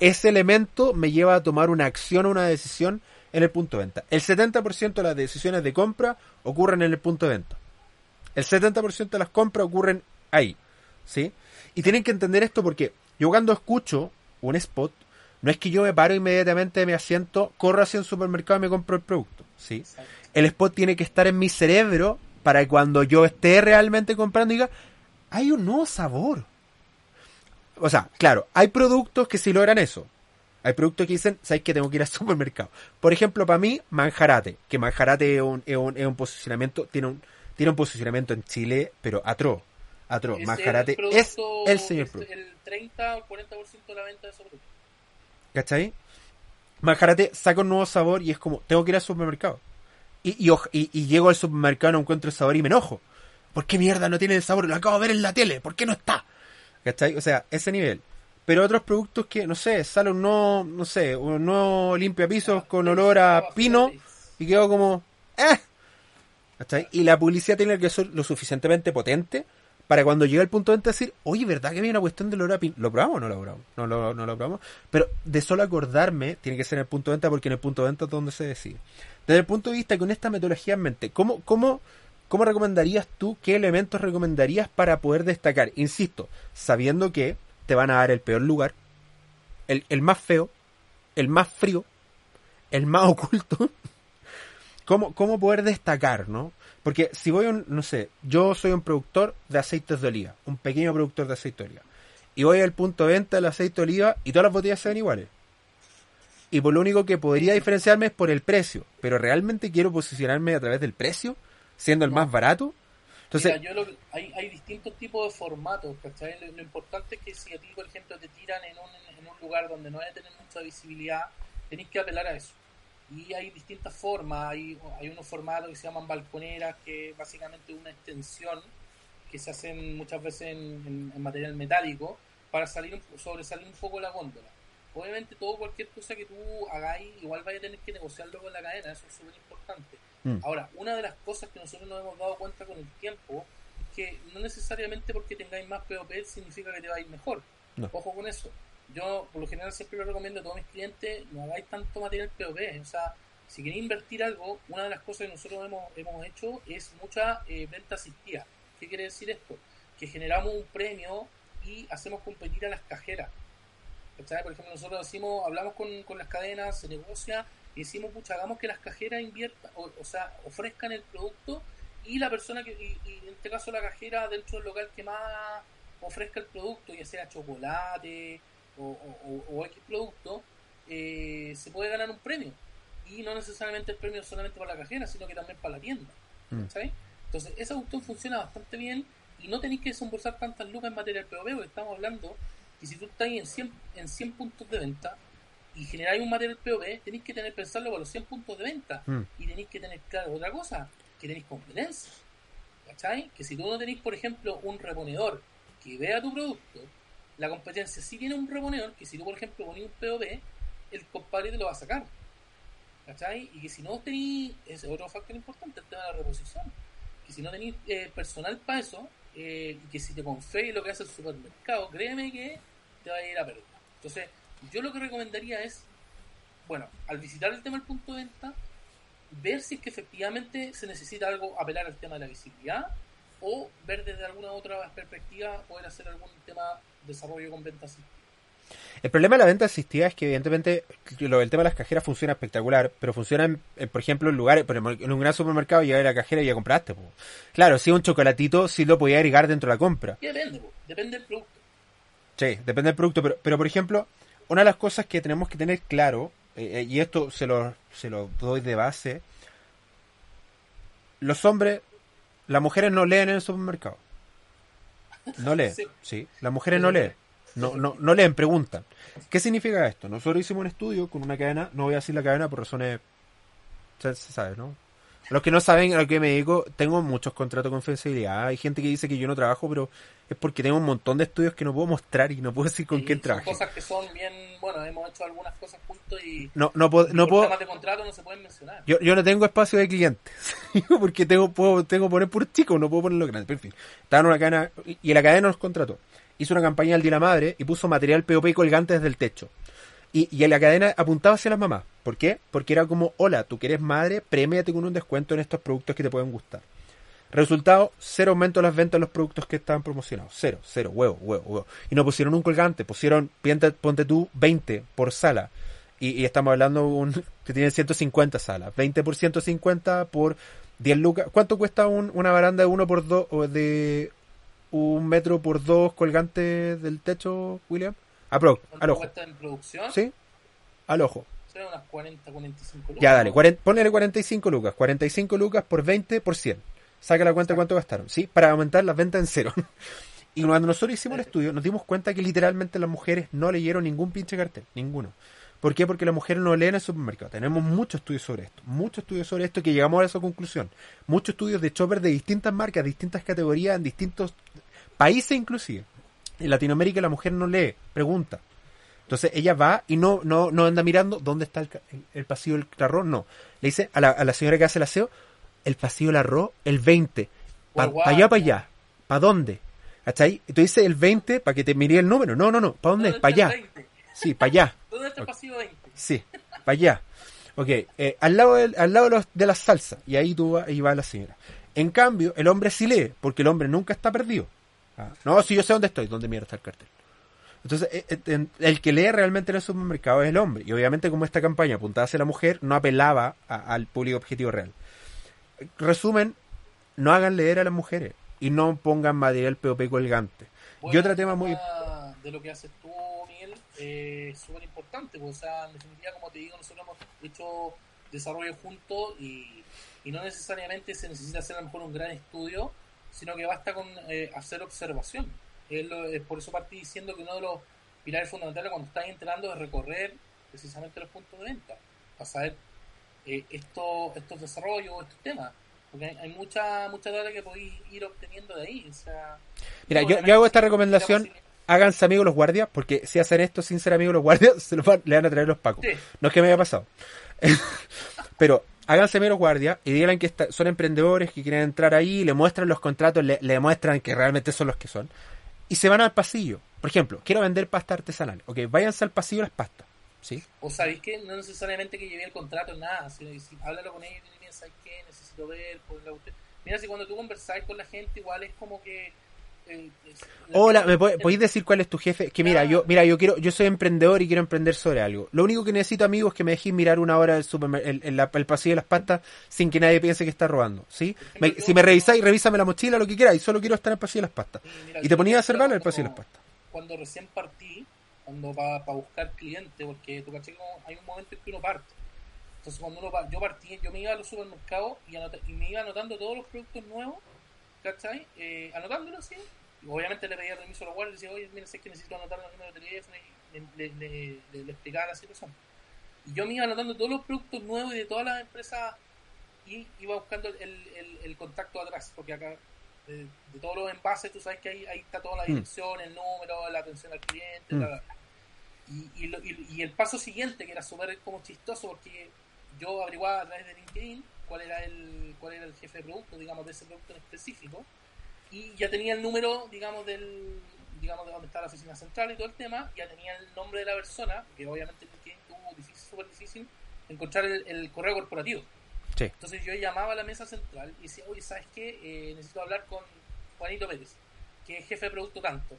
Speaker 2: ese elemento me lleva a tomar una acción o una decisión en el punto de venta. El 70% de las decisiones de compra ocurren en el punto de venta. El 70% de las compras ocurren ahí. ¿Sí? Y tienen que entender esto porque yo cuando escucho un spot, no es que yo me paro inmediatamente de mi asiento, corro hacia un supermercado y me compro el producto. ¿sí? El spot tiene que estar en mi cerebro para que cuando yo esté realmente comprando diga, hay un nuevo sabor. O sea, claro, hay productos que sí logran eso. Hay productos que dicen, ¿sabes que tengo que ir al supermercado? Por ejemplo, para mí, Manjarate, que Manjarate es un, es un, es un posicionamiento, tiene un, tiene un posicionamiento en Chile, pero atroz. Atroz.
Speaker 3: Ese
Speaker 2: Manjarate
Speaker 3: el
Speaker 2: es el señor
Speaker 3: es
Speaker 2: producto.
Speaker 3: El 30 o 40% de la venta de producto.
Speaker 2: ¿Cachai? Manjarate saca un nuevo sabor y es como, tengo que ir al supermercado. Y, y, y- y llego al supermercado, no encuentro el sabor y me enojo. ¿Por qué mierda no tiene el sabor? Lo acabo de ver en la tele. ¿Por qué no está? ¿Cachai? O sea, ese nivel. Pero otros productos que, no sé, sale un nuevo, no sé, un nuevo limpiapisos con olor a pino y quedo como, ¡eh! ¿Cachai? Y la publicidad tiene que ser lo suficientemente potente para cuando llega el punto de decir, oye, ¿verdad que había una cuestión del olor a pino? ¿Lo probamos o no lo probamos? No lo, no lo probamos. Pero de solo acordarme, tiene que ser en el punto de venta porque en el punto de venta es donde se decide. Desde el punto de vista con esta metodología en mente, ¿cómo, cómo, cómo recomendarías tú, qué elementos recomendarías para poder destacar? Insisto, sabiendo que te van a dar el peor lugar, el, el más feo, el más frío, el más oculto. ¿Cómo, ¿Cómo poder destacar, no? Porque si voy a un, no sé, yo soy un productor de aceites de oliva, un pequeño productor de aceite de oliva, y voy al punto de venta del aceite de oliva y todas las botellas se ven iguales. Y por lo único que podría diferenciarme es por el precio, pero realmente quiero posicionarme a través del precio, siendo el
Speaker 3: No.
Speaker 2: más barato. Entonces,
Speaker 3: Mira, yo lo hay, hay distintos tipos de formatos, ¿cachai? Lo, lo importante es que si a ti, por ejemplo, te tiran en un, en un lugar donde no hay tener mucha visibilidad, tenéis que apelar a eso. Y hay distintas formas, hay, hay unos formatos que se llaman balconeras, que básicamente una extensión que se hacen muchas veces en, en- en material metálico para salir un- sobresalir un poco la góndola. Obviamente todo cualquier cosa que tú hagáis, igual vais a tener que negociarlo con la cadena, eso es súper importante.
Speaker 2: Mm.
Speaker 3: Ahora, una de las cosas que nosotros nos hemos dado cuenta con el tiempo es que no necesariamente porque tengáis más POP significa que te va a ir mejor.
Speaker 2: No.
Speaker 3: Ojo con eso. Yo, por lo general, siempre lo recomiendo a todos mis clientes, no hagáis tanto material POP. O sea, si queréis invertir algo, una de las cosas que nosotros hemos, hemos hecho es mucha eh, venta asistida. ¿Qué quiere decir esto? Que generamos un premio y hacemos competir a las cajeras. Por ejemplo, nosotros decimos, hablamos con, con las cadenas, se negocia y decimos, pucha, hagamos que las cajeras inviertan, o, o sea, ofrezcan el producto y la persona que, y, y en este caso la cajera dentro del local que más ofrezca el producto, ya sea chocolate o, o, X producto, eh, se puede ganar un premio. Y no necesariamente el premio solamente para la cajera, sino que también para la tienda.
Speaker 2: Mm.
Speaker 3: ¿cachai? Entonces, esa cuestión funciona bastante bien y no tenéis que desembolsar tantas lucas en material POV, porque estamos hablando que si tú estás en 100, en 100 puntos de venta y generáis un material POV, tenéis que tener pensarlo para los 100 puntos de venta
Speaker 2: Mm.
Speaker 3: y tenéis que tener claro otra cosa, que tenéis competencia. ¿Cachai? Que si tú no tenéis, por ejemplo, un reponedor que vea tu producto, la competencia sí tiene un reponedor que si tú, por ejemplo, pones un POV, el compadre te lo va a sacar. ¿Cachai? Y que si no tenéis, ese es otro factor importante, el tema de la reposición. Que si no tenéis eh, personal para eso, eh, y que si te confíes lo que hace el supermercado, créeme que te va a ir a perder. Entonces, yo lo que recomendaría es, bueno, al visitar el tema del punto de venta, ver si es que efectivamente se necesita algo, apelar al tema de la visibilidad, o ver desde alguna otra perspectiva, poder hacer algún tema de desarrollo con ventas asistida.
Speaker 2: El problema de la venta asistida es que evidentemente lo, el tema de las cajeras funciona espectacular, pero funciona, en, en, por ejemplo, en lugares, por ejemplo, en un gran supermercado llegar a la cajera y ya compraste. po. Claro, si un chocolatito sí lo podía agregar dentro de la compra.
Speaker 3: Y depende, po, depende del producto.
Speaker 2: Sí, depende del producto, pero, pero por ejemplo, una de las cosas que tenemos que tener claro, eh, eh, y esto se lo, se lo doy de base, los hombres, las mujeres no leen en el supermercado. No leen,
Speaker 3: Sí.
Speaker 2: sí, las mujeres no leen. No, no, no leen, preguntan. ¿Qué significa esto? Nosotros hicimos un estudio con una cadena, no voy a decir la cadena por razones, se, se sabe, ¿no? Los que no saben a qué me dedico, tengo muchos contratos de confidencialidad. Hay gente que dice que yo no trabajo, pero es porque tengo un montón de estudios que no puedo mostrar y no puedo decir con
Speaker 3: Y
Speaker 2: quién
Speaker 3: son
Speaker 2: trabaje.
Speaker 3: cosas que son bien, bueno, hemos hecho algunas cosas juntos y
Speaker 2: No, no puedo, no
Speaker 3: por
Speaker 2: puedo,
Speaker 3: de contrato no se pueden mencionar.
Speaker 2: yo, yo no tengo espacio de clientes. porque tengo, puedo, tengo que poner puros chicos, no puedo ponerlo grande. Pero en fin, estaba en una cadena, y la cadena nos contrató. Hizo una campaña al Día de la Madre y puso material POP colgante desde el techo. Y, y en la cadena apuntaba hacia las mamás. ¿Por qué? Porque era como, hola, tú que eres madre, premiate con un descuento en estos productos que te pueden gustar. Resultado, cero aumento en las ventas de los productos que estaban promocionados. Cero, cero, huevo, huevo, huevo. Y no pusieron un colgante, pusieron, ponte, tú, 20 por sala. Y, estamos hablando de un, que tiene 150 salas. 20 por 150 por 10 lucas. ¿Cuánto cuesta un- una baranda de 1 por 2 o de un metro por 2 colgantes del techo, William? Aprox, al
Speaker 3: ¿Cuánto
Speaker 2: ojo.
Speaker 3: cuesta en producción?
Speaker 2: ¿Sí? Al ojo.
Speaker 3: Serán unas 40, 45 lucas.
Speaker 2: Ya, dale, cuaren- ponele 45 lucas. 45 lucas por 20 por 100. saca la cuenta de cuánto gastaron, ¿sí? Para aumentar las ventas en cero. y cuando nosotros hicimos el estudio, nos dimos cuenta que literalmente las mujeres no leyeron ningún pinche cartel, ninguno. ¿Por qué? Porque las mujeres no leen en el supermercado. Tenemos muchos estudios sobre esto, muchos estudios sobre esto que llegamos a esa conclusión. Muchos estudios de chopper de distintas marcas, distintas categorías, en distintos países inclusive. En Latinoamérica la mujer no lee, pregunta. Entonces ella va y no, no, no anda mirando dónde está el, el pasillo del arroz, no. Le dice a la, a la señora que hace el aseo, el pasillo del arroz, el 20. ¿Para allá, para allá? ¿Para dónde? ¿Cachai? Y tú dices el 20 para que te mire el número. No, no, no. ¿Para dónde?
Speaker 3: ¿Dónde
Speaker 2: Para allá.
Speaker 3: el 20?
Speaker 2: Sí, para allá.
Speaker 3: ¿Dónde está el
Speaker 2: Ok.
Speaker 3: pasivo 20?
Speaker 2: Sí, para allá. Ok, eh, al lado, del- al lado de, los- de la salsa. Y ahí tú vas, ahí va la señora. En cambio, el hombre sí lee, porque el hombre nunca está perdido. Ah, no, si yo sé dónde estoy, dónde mierda está el cartel. Entonces, eh, en- el que lee realmente en el supermercado es el hombre. Y obviamente, como esta campaña apuntada hacia la mujer, no apelaba a- al público objetivo real. Resumen, no hagan leer a las mujeres y no pongan material POP colgante. y
Speaker 3: Bueno,
Speaker 2: otro tema muy...
Speaker 3: De lo que haces tú, Miguel, eh, es súper importante. Pues, o sea, en definitiva, como te digo, nosotros hemos hecho desarrollo juntos y, y no necesariamente se necesita hacer a lo mejor un gran estudio, sino que basta con eh, hacer observación. Es, lo- es por eso partí diciendo que uno de los pilares fundamentales cuando estás entrando es recorrer precisamente los puntos de venta, para saber eh, esto, estos desarrollos, estos temas. Porque hay, hay mucha, mucha data que podéis ir obteniendo de ahí. O sea,
Speaker 2: Mira, yo, yo hago esta recomendación, háganse amigos los guardias, porque si hacen esto sin ser amigos los guardias, se los van- le van a traer los pacos.
Speaker 3: Sí.
Speaker 2: No es que me haya pasado. Pero háganse amigos los guardias y díganle que son emprendedores que quieren entrar ahí, le muestran los contratos, le, muestran que realmente son los que son. Y se van al pasillo. Por ejemplo, quiero vender pasta artesanal. Ok, váyanse al pasillo las pastas. ¿Sí?
Speaker 3: O sabéis que no necesariamente que lleve el contrato, nada. Si, si háblalo con ellos y piensa, ¿sabes qué? Necesito ver. La... Mira, si cuando tú conversáis con la gente, igual es como que.
Speaker 2: Hola, ¿me podéis decir cuál es tu jefe? Que mira, yo, mira, yo quiero, yo soy emprendedor y quiero emprender sobre algo. Lo único que necesito, amigos, es que me dejéis mirar una hora el, el, el- pasillo de las pastas sin que nadie piense que está robando, ¿sí? Me- si me revisáis, revísame la mochila, lo que quieras, y solo quiero estar en el pasillo de las pastas.
Speaker 3: Mira,
Speaker 2: Y te
Speaker 3: yo
Speaker 2: ponías a hacer el pasillo de las pastas.
Speaker 3: Cuando recién partí, cuando para buscar cliente, porque tú caché hay un momento en que uno parte. Entonces, cuando uno yo partí, yo me iba a los supermercados y, anota- y me iba anotando todos los productos nuevos, ¿cachai? Eh, anotándolos, sí. Obviamente le pedía permiso a los guardias y decía, oye, mira, sé que necesito anotar el número de teléfono y le, le- le- le- le explicaba la situación. Y yo me iba anotando todos los productos nuevos y de todas las empresas y iba buscando el, el, el contacto atrás, porque acá de, de todos los envases tú sabes que ahí, ahí está toda la
Speaker 2: Mm.
Speaker 3: dirección, el número, la atención al cliente,
Speaker 2: Mm.
Speaker 3: bla, bla, bla. Y, y, lo- y- y el paso siguiente, que era súper como chistoso, porque yo averiguaba a través de LinkedIn cuál era el cuál era el jefe de producto, digamos, de ese producto en específico, y ya tenía el número, digamos, del digamos de donde está la oficina central y todo el tema, ya tenía el nombre de la persona, que obviamente tuvo difícil, súper difícil encontrar el, el correo corporativo.
Speaker 2: Sí.
Speaker 3: Entonces yo llamaba a la mesa central y decía, oye, ¿sabes qué? Eh, necesito hablar con Juanito Pérez, que es jefe de producto tanto.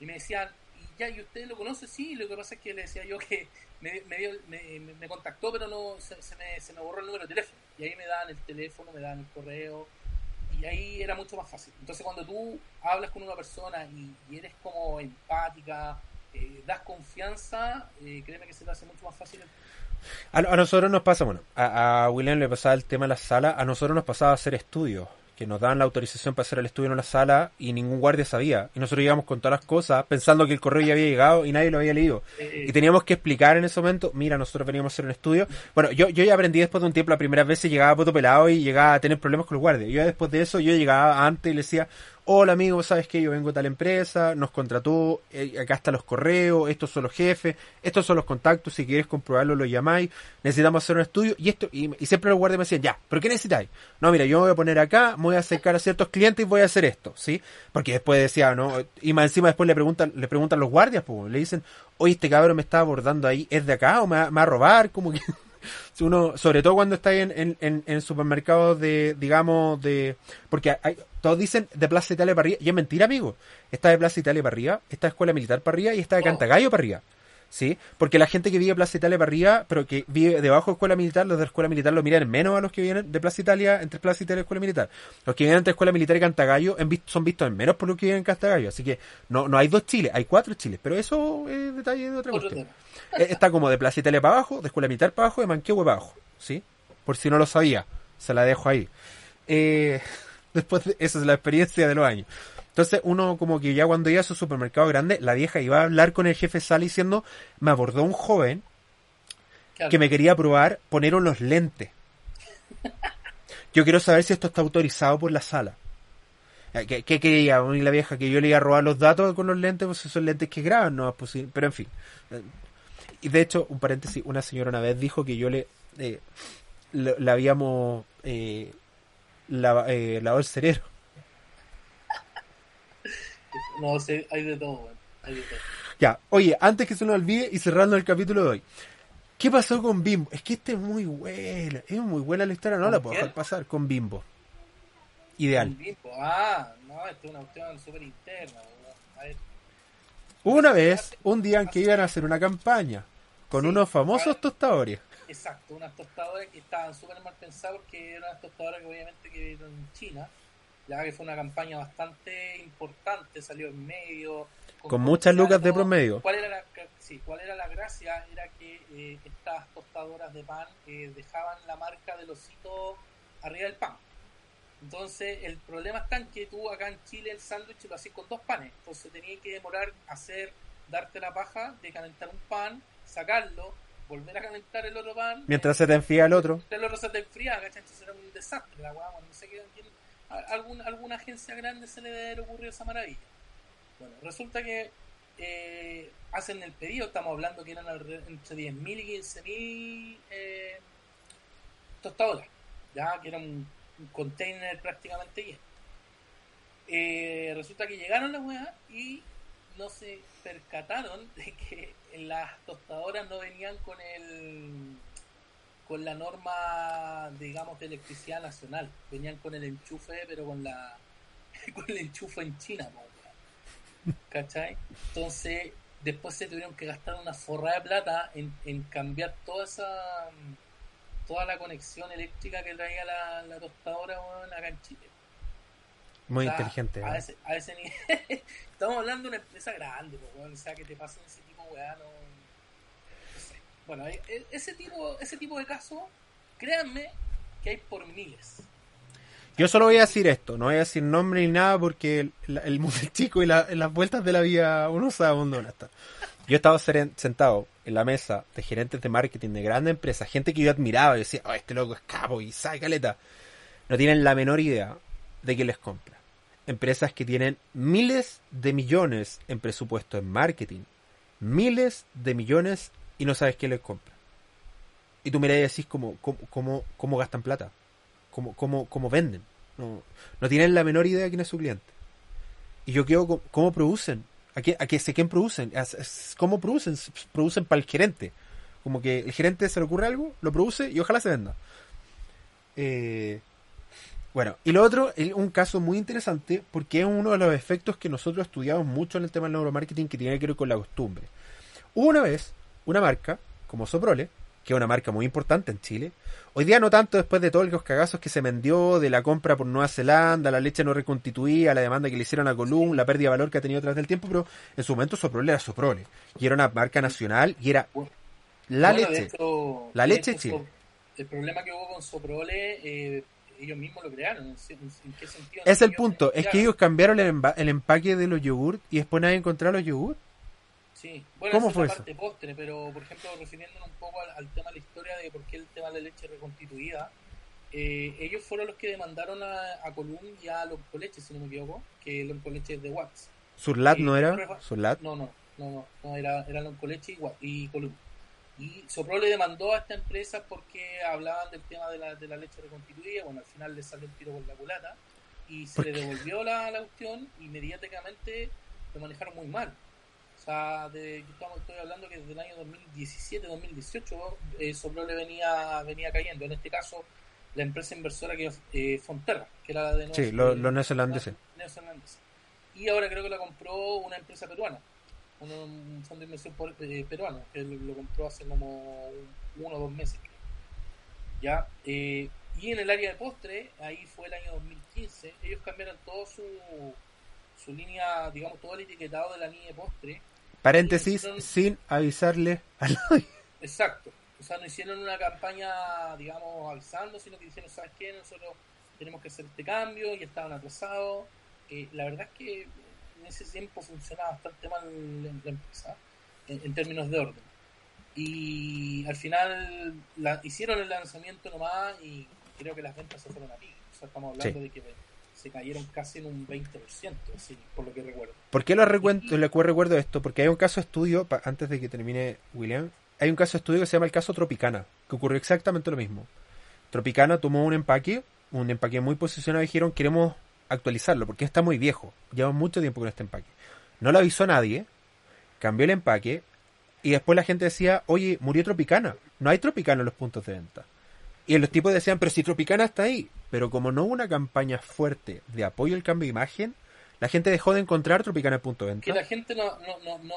Speaker 3: Y me decían, ¿y ya? ¿Y usted lo conoce? Sí, lo que pasa es que le decía yo que me, me, me, me- contactó, pero no se, me, se me borró el número de teléfono. Y ahí me daban el teléfono, me daban el correo, y ahí era mucho más fácil. Entonces cuando tú hablas con una persona y, eres como empática, eh, das confianza, eh, créeme que se te hace mucho más fácil.
Speaker 2: A, a nosotros nos pasa, bueno, a, a William le pasaba el tema de la sala, a nosotros nos pasaba hacer estudios, que nos daban la autorización para hacer el estudio en la sala y ningún guardia sabía. Y nosotros llegamos con todas las cosas pensando que el correo ya había llegado y nadie lo había leído. Y teníamos que explicar en ese momento, mira, nosotros veníamos a hacer un estudio. Bueno, yo, yo ya aprendí después de un tiempo, la primera vez llegaba poto pelado y llegaba a tener problemas con los guardias. Yo después de eso, yo llegaba antes y le decía, hola amigo, sabes que yo vengo de tal empresa, nos contrató, eh, acá están los correos, estos son los jefes, estos son los contactos, si quieres comprobarlo lo llamáis, necesitamos hacer un estudio y esto, y, y siempre los guardias me decían, ya, pero ¿qué necesitáis? No, mira, yo me voy a poner acá, me voy a acercar a ciertos clientes y voy a hacer esto, ¿sí? Porque después decía, ¿no? Y más encima después le preguntan, le preguntan los guardias, pues, le dicen, oye, este cabrón me está abordando ahí, ¿es de acá o me va, a robar? Como que... Uno, sobre todo cuando está en, en, en, en supermercados de, digamos, de, porque hay, todos dicen de Plaza Italia para arriba, y es mentira, amigo. Está de Plaza Italia para arriba, está de Escuela Militar para arriba y está de. Cantagallo para arriba. ¿Sí? Porque la gente que vive de Plaza Italia para arriba, pero que vive debajo de Escuela Militar, los de Escuela Militar lo miran menos a los que vienen de Plaza Italia, entre Plaza Italia y Escuela Militar. Los que vienen entre Escuela Militar y Cantagallo en son vistos en menos por los que viven en Cantagallo. Así que no, no hay dos chiles, hay cuatro chiles. Pero eso es detalle de otra cuestión. Eh, Está como de Plaza Italia para abajo, de Escuela Militar para abajo, de Manquehue para abajo, ¿sí? Por si no lo sabía, se la dejo ahí. Eh, Después de, esa es la experiencia de los años. Entonces uno como que ya cuando iba a su supermercado grande, la vieja iba a hablar con el jefe Sala diciendo, me abordó un joven
Speaker 3: Claro.
Speaker 2: que me quería probar poneros los lentes. Yo quiero saber si esto está autorizado por la sala. Eh, ¿Qué, qué quería? La vieja que yo le iba a robar los datos con los lentes, pues esos lentes que graban, no es posible. Pero en fin. Eh, Y de hecho, un paréntesis, una señora una vez dijo que yo le, eh, le, le habíamos eh, lava- eh, lavado el cerebro.
Speaker 3: No sé, hay de todo. Hay de todo.
Speaker 2: Ya, oye, antes que se nos olvide y cerrando el capítulo de hoy. ¿Qué pasó con Bimbo? Es que esta es muy buena, es muy buena la historia, no
Speaker 3: ¿Con
Speaker 2: la puedo dejar pasar con Bimbo. Ideal.
Speaker 3: Un bimbo. Ah, no, esta es una cuestión súper interna. A ver,
Speaker 2: una vez, un día en que iban a hacer una campaña con
Speaker 3: Sí,
Speaker 2: unos famosos tostadores.
Speaker 3: Exacto, unas tostadoras que estaban súper mal pensadas porque eran unas tostadoras que obviamente que eran en China, ya que fue una campaña bastante importante, salió en medio.
Speaker 2: Con muchas lucas de promedio.
Speaker 3: ¿Cuál era la, sí, cuál era la gracia? Era que eh, estas tostadoras de pan eh, dejaban la marca del osito arriba del pan. Entonces, el problema está en que tú acá en Chile el sándwich lo haces con dos panes. Entonces, tenías que demorar hacer, darte la paja de calentar un pan, sacarlo, volver a calentar el otro pan.
Speaker 2: Mientras se te enfría el otro.
Speaker 3: el otro se te enfría, ¿cachai? Entonces era un desastre la bueno, no sé qué, quién- a- algún, alguna agencia grande se le debe haber ocurrido esa maravilla. Bueno, resulta que eh, hacen el pedido, estamos hablando que eran entre 10.000 y 15.000 eh, tostadoras, ya que era un, un container prácticamente lleno. Eh, resulta que llegaron las weas y no se percataron de que las tostadoras no venían con el con la norma digamos de electricidad nacional venían con el enchufe pero con la con el enchufe en China. ¿cachai? entonces después se tuvieron que gastar una forrada de plata en, en cambiar toda esa toda la conexión eléctrica que traía la, la tostadora weón, acá en Chile
Speaker 2: Muy
Speaker 3: o sea,
Speaker 2: inteligente.
Speaker 3: A ese, a ese nivel. Estamos hablando de una empresa grande, weón, o sea, que te pasen ese tipo de weá, no, no sé. Bueno, e- e- ese tipo, ese tipo de casos, créanme que hay por miles.
Speaker 2: Yo solo voy a decir esto, no voy a decir nombre ni nada porque el, el mundo es chico y la- las vueltas de la vida uno sabe dónde está. Yo estaba sentado en la mesa de gerentes de marketing de grandes empresas, gente que yo admiraba y decía, oh, este loco es capo y sabe caleta. No tienen la menor idea de que les compra. Empresas que tienen miles de millones en presupuesto en marketing, miles de millones y no sabes quién les compra. Y tú miras y decís cómo, cómo, cómo, cómo gastan plata, cómo, cómo, cómo venden. No, no tienen la menor idea de quién es su cliente. Y yo quiero co- cómo producen, a qué, a qué sé quién producen, cómo producen, producen para el gerente. Como que el gerente se le ocurre algo, lo produce y ojalá se venda. Eh, bueno, y lo otro, el- un caso muy interesante, porque es uno de los efectos que nosotros estudiamos mucho en el tema del neuromarketing que tiene que ver con la costumbre. Hubo una vez una marca, como Soprole, que es una marca muy importante en Chile, hoy día no tanto después de todos los cagazos que se vendió, de la compra por Nueva Zelanda, la leche no reconstituida, la demanda que le hicieron a Column, la pérdida de valor que ha tenido a través del tiempo, pero en su momento Soprole era Soprole, y era una marca nacional, y era la
Speaker 3: Bueno,
Speaker 2: leche.
Speaker 3: hecho-
Speaker 2: La leche
Speaker 3: hecho,
Speaker 2: Chile.
Speaker 3: El problema que hubo con Soprole, eh, ellos mismos lo crearon. ¿En, qué sentido?
Speaker 2: Es el punto, es que ellos cambiaron el, emba- el empaque de los yogurt y después nadie encontró los yogurt.
Speaker 3: Sí, bueno,
Speaker 2: ¿Cómo
Speaker 3: esa
Speaker 2: fue
Speaker 3: es la
Speaker 2: eso?
Speaker 3: postre, pero por ejemplo, refiriéndonos un poco al, al tema de la historia de por qué el tema de la leche reconstituida, eh, ellos fueron los que demandaron a, a Column y a Loncoleche, si no me equivoco, que Loncoleche es de Watts.
Speaker 2: Surlat
Speaker 3: Sí,
Speaker 2: no era, Surlat.
Speaker 3: No, no, no, no, no era, era Loncoleche y, y Column. Y Sopro le demandó a esta empresa porque hablaban del tema de la, de la leche reconstituida, bueno, al final le salió el tiro por la culata y se
Speaker 2: ¿Por
Speaker 3: le devolvió la, la cuestión y inmediatamente lo manejaron muy mal. O sea, de, estamos, estoy hablando que desde el año 2017-2018 eh, Sopro le venía, venía cayendo. En este caso, la empresa inversora que eh, Fonterra, que era la de
Speaker 2: Sí,
Speaker 3: Nueva-
Speaker 2: lo- los neozelandeses.
Speaker 3: neozelandesa. Y ahora creo que la compró una empresa peruana, un, un fondo de inversión por- eh, peruano, que lo, lo compró hace como un- uno o dos meses. creo. Ya, eh, y en el área de postre, ahí fue el año 2015, ellos cambiaron todo su, su línea, digamos, todo el etiquetado de la línea de postre.
Speaker 2: Paréntesis, sin avisarle a nadie.
Speaker 3: Exacto. O sea, no hicieron una campaña, digamos, avisando, sino que dijeron, ¿sabes qué? Nosotros tenemos que hacer este cambio y estaban atrasados. Eh, la verdad es que en ese tiempo funcionaba bastante mal la empresa en, términos de orden. Y al final la, hicieron el lanzamiento nomás y creo que las ventas se fueron a pique. O sea, estamos hablando de que se cayeron casi en un 20%, así, por lo que recuerdo.
Speaker 2: ¿Por qué lo recuerdo, le recuerdo esto? Porque hay un caso estudio, antes de que termine William, hay un caso estudio que se llama el caso Tropicana, que ocurrió exactamente lo mismo. Tropicana tomó un empaque, un empaque muy posicionado y dijeron queremos actualizarlo porque está muy viejo, lleva mucho tiempo con este empaque. No lo avisó a nadie, cambió el empaque y después la gente decía, oye, murió Tropicana, no hay Tropicana en los puntos de venta. Y los tipos decían, pero si Tropicana está ahí. Pero como no hubo una campaña fuerte de apoyo al cambio de imagen, la gente dejó de encontrar Tropicana en punto de venta.
Speaker 3: Que la gente no, no, no, no,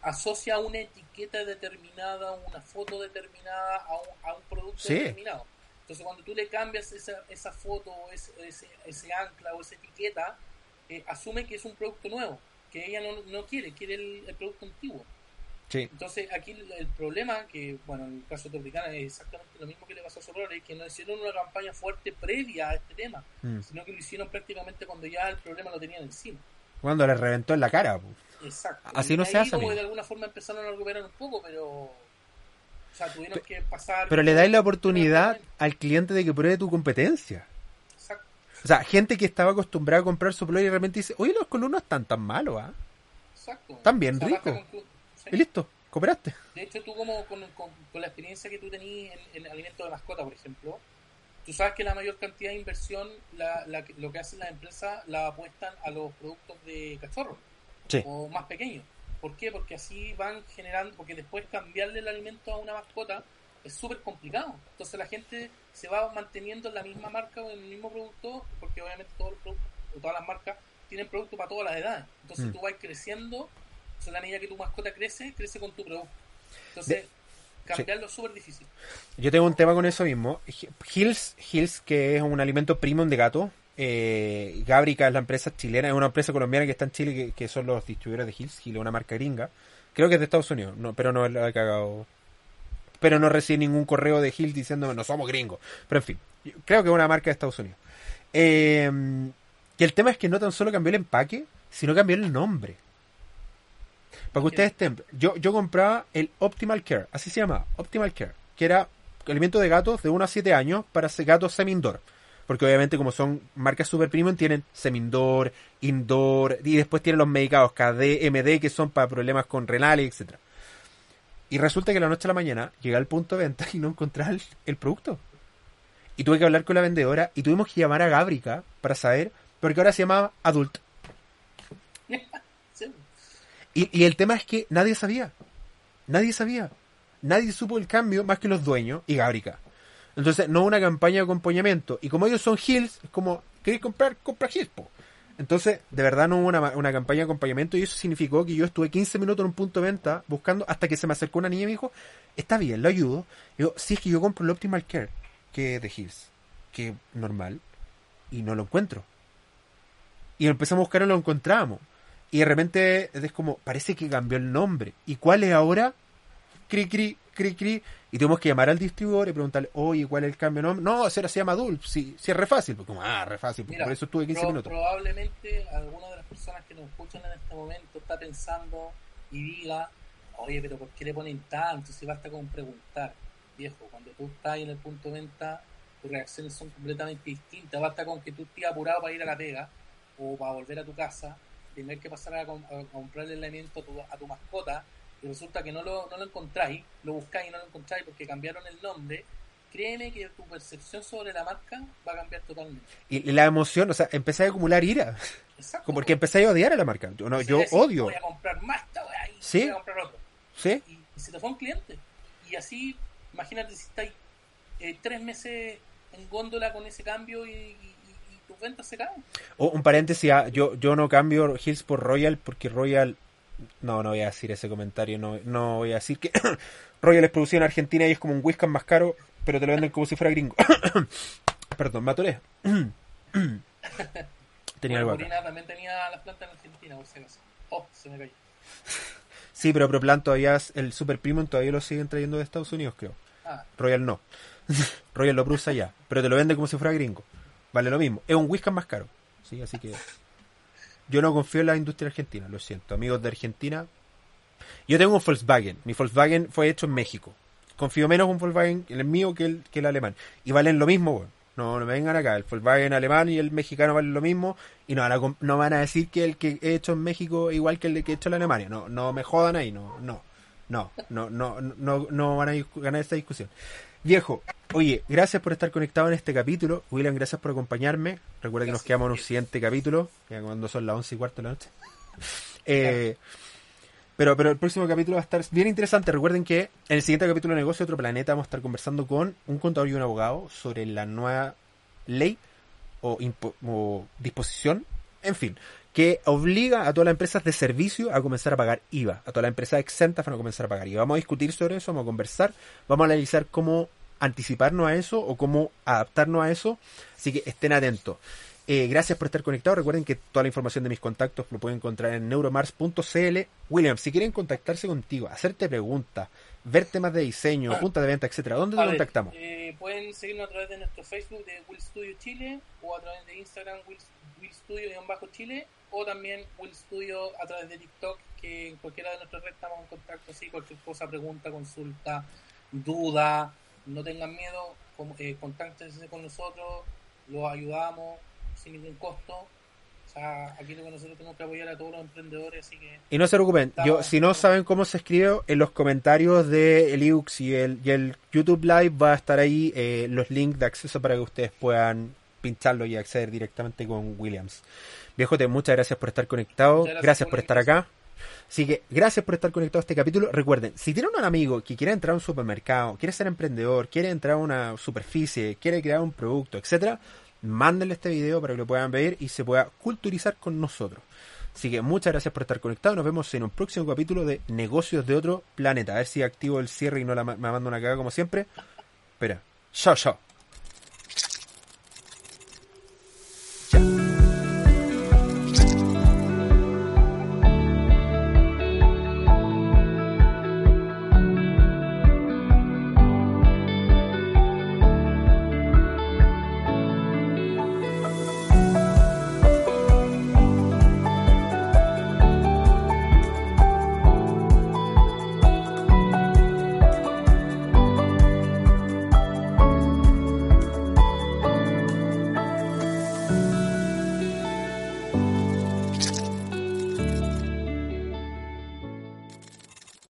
Speaker 3: asocia una etiqueta determinada, una foto determinada a un, a un producto determinado. Entonces cuando tú le cambias esa, esa foto, ese, ese, ese ancla o esa etiqueta, eh, asume que es un producto nuevo, que ella no, no quiere, quiere el producto antiguo. Entonces, aquí el, problema, que bueno, en el caso de Tropicana es exactamente lo mismo que le pasó a Soror, es que no hicieron una campaña fuerte previa a este tema, mm. sino que lo hicieron prácticamente cuando ya el problema lo tenían encima.
Speaker 2: Cuando le reventó en la cara.
Speaker 3: Exacto.
Speaker 2: Así no se hace.
Speaker 3: Como de alguna forma empezaron a recuperar un poco, pero. O sea, tuvieron que pasar.
Speaker 2: Pero le dais la oportunidad al cliente de que pruebe tu competencia. Exacto. O sea, gente que estaba acostumbrada a comprar su y de repente dice, oye, los colunos están tan malos, ¿ah? Exacto. Están bien ricos. Y listo, cooperaste.
Speaker 3: De hecho, tú como con, la experiencia que tú tenías en, en alimentos de mascota, por ejemplo, tú sabes que la mayor cantidad de inversión, la, lo que hacen las empresas, la apuestan a los productos de cachorro o más pequeños. ¿Por qué? Porque así van generando, porque después cambiarle el alimento a una mascota es súper complicado. Entonces la gente se va manteniendo en la misma marca o en el mismo producto, porque obviamente todos los productos, o todas las marcas tienen producto para todas las edades. Entonces mm. tú vas creciendo entonces, a la medida que tu mascota crece, crece con tu producto. Entonces, cambiarlo es súper difícil.
Speaker 2: Yo tengo un tema con eso mismo. Hills, Hills que es un alimento premium de gato. Eh, Gabrica es la empresa chilena, es una empresa colombiana que está en Chile, que, son los distribuidores de Hills. Es una marca gringa. Creo que es de Estados Unidos, no, pero no la he cagado. Pero no recibe ningún correo de Hills diciéndome no somos gringos. Pero en fin, creo que es una marca de Estados Unidos. Eh, y el tema es que no tan solo cambió el empaque, sino cambió el nombre. Para que ustedes estén. Yo, yo compraba el Optimal Care, así se llama, Optimal Care, que era alimento de gatos de 1 a 7 años para gatos semi-indoor. Porque obviamente como son marcas super premium tienen semi-indoor, indoor y después tienen los medicados KD, MD que son para problemas con renales, etcétera. Y resulta que la noche a la mañana llegué al punto de venta y no encontraba el, el, producto. Y tuve que hablar con la vendedora y tuvimos que llamar a Gabrica para saber, porque ahora se llamaba Adult. Y, el tema es que nadie sabía. Nadie sabía. Nadie supo el cambio más que los dueños y Gabrica. Entonces, no una campaña de acompañamiento. Y como ellos son Hills, es como, ¿queréis comprar? Compra Hills, Entonces, de verdad no hubo una, campaña de acompañamiento y eso significó que yo estuve 15 minutos en un punto de venta buscando hasta que se me acercó una niña y me dijo, está bien, lo ayudo. Y yo, sí, es que yo compro el Optimal Care, que es de Hills, que normal, y no lo encuentro. Y empezamos a buscar y lo encontramos. Y de repente es como, parece que cambió el nombre. ¿Y cuál es ahora? Cri, cri, cri, cri. Y tenemos que llamar al distribuidor y preguntarle, oye, ¿cuál es el cambio de nombre? No, será se llama Dulp. Sí, sí, es re fácil. Porque, ah, re fácil. por eso estuve 15 minutos.
Speaker 3: Probablemente alguna de las personas que nos escuchan en este momento está pensando y diga, oye, pero ¿por qué le ponen tanto? Si basta con preguntar. Viejo, cuando tú estás en el punto de venta, tus reacciones son completamente distintas. Basta con que tú estés apurado para ir a la pega o para volver a tu casa tener que pasar a, comprarle el alimento a tu, a tu, mascota y resulta que no lo, no lo encontráis, lo buscáis y no lo encontráis porque cambiaron el nombre, créeme que tu percepción sobre la marca va a cambiar totalmente.
Speaker 2: Y la emoción, o sea, empecé a acumular ira. Exacto. Porque empecé a odiar a la marca. Yo, no, yo odio.
Speaker 3: Voy a comprar más, y
Speaker 2: ¿Sí?
Speaker 3: voy a comprar otro.
Speaker 2: ¿Sí?
Speaker 3: Y, se te fue un cliente. Y así, imagínate si estáis eh, tres meses en góndola con ese cambio y se
Speaker 2: un paréntesis, ah, yo, yo no cambio Hills por Royal porque Royal... No, no voy a decir ese comentario, no, no voy a decir que Royal es producido en Argentina y es como un whisky más caro, pero te lo venden como si fuera gringo. Perdón, me
Speaker 3: tenía algo también tenía las plantas en Argentina, por si acaso. Oh, se me cayó.
Speaker 2: Sí, pero ProPlan todavía, el Super Premium todavía lo siguen trayendo de Estados Unidos, creo. Ah. Royal no. Royal lo produce allá, pero te lo vende como si fuera gringo. vale lo mismo. Es un whisky más caro. Sí, así que yo no confío en la industria argentina, lo siento. Amigos de Argentina, yo tengo un Volkswagen. Mi Volkswagen fue hecho en México. Confío menos en un Volkswagen, el mío, que el, que el alemán. Y valen lo mismo, weón. No, no me vengan acá. El Volkswagen alemán y el mexicano valen lo mismo. Y no van a, no van a decir que el que he hecho en México es igual que el que he hecho en Alemania. No, no me jodan ahí. No, no. No, no, no, no, no van a ganar esta discusión. Viejo, oye, gracias por estar conectado en este capítulo. William, gracias por acompañarme. Recuerda que nos quedamos en un siguiente capítulo, ya cuando son las once y cuarto de la noche. Eh, pero, pero el próximo capítulo va a estar bien interesante. Recuerden que en el siguiente capítulo de Negocio de Otro Planeta vamos a estar conversando con un contador y un abogado sobre la nueva ley o, o disposición, en fin, que obliga a todas las empresas de servicio a comenzar a pagar IVA. A todas las empresas exentas van a comenzar a pagar IVA. Vamos a discutir sobre eso, vamos a conversar, vamos a analizar cómo anticiparnos a eso o cómo adaptarnos a eso. Así que estén atentos. Eh, gracias por estar conectados. Recuerden que toda la información de mis contactos lo pueden encontrar en neuromars.cl. William, si quieren contactarse contigo, hacerte preguntas, ver temas de diseño, puntas de venta, etcétera, ¿dónde te contactamos?
Speaker 3: eh, pueden seguirnos a través de nuestro Facebook de Will Studio Chile o a través de Instagram Will, Will Studio-Chile o también Will Studio a través de TikTok que en cualquiera de nuestras redes estamos en contacto así cualquier cosa, pregunta, consulta, duda, no tengan miedo, com- eh, contáctense con nosotros, los ayudamos sin ningún costo. O sea, aquí lo que nosotros tenemos que apoyar a todos los emprendedores, así que
Speaker 2: Y no se preocupen, yo, si no saben cómo se escribe, en los comentarios de el iux y el, y el YouTube Live va a estar ahí eh, los links de acceso para que ustedes puedan pincharlo y acceder directamente con Williams. Viejote, muchas gracias por estar conectado, gracias,
Speaker 3: gracias
Speaker 2: por estar acá. Así que gracias por estar conectado a este capítulo. Recuerden, si tienen un amigo que quiere entrar a un supermercado, quiere ser emprendedor, quiere entrar a una superficie, quiere crear un producto, etcétera, mándenle este video para que lo puedan ver y se pueda culturizar con nosotros. Así que muchas gracias por estar conectado. Nos vemos en un próximo capítulo de Negocios de otro planeta. A ver si activo el cierre y no la, me mando una cagada como siempre. Espera. Chao, chao.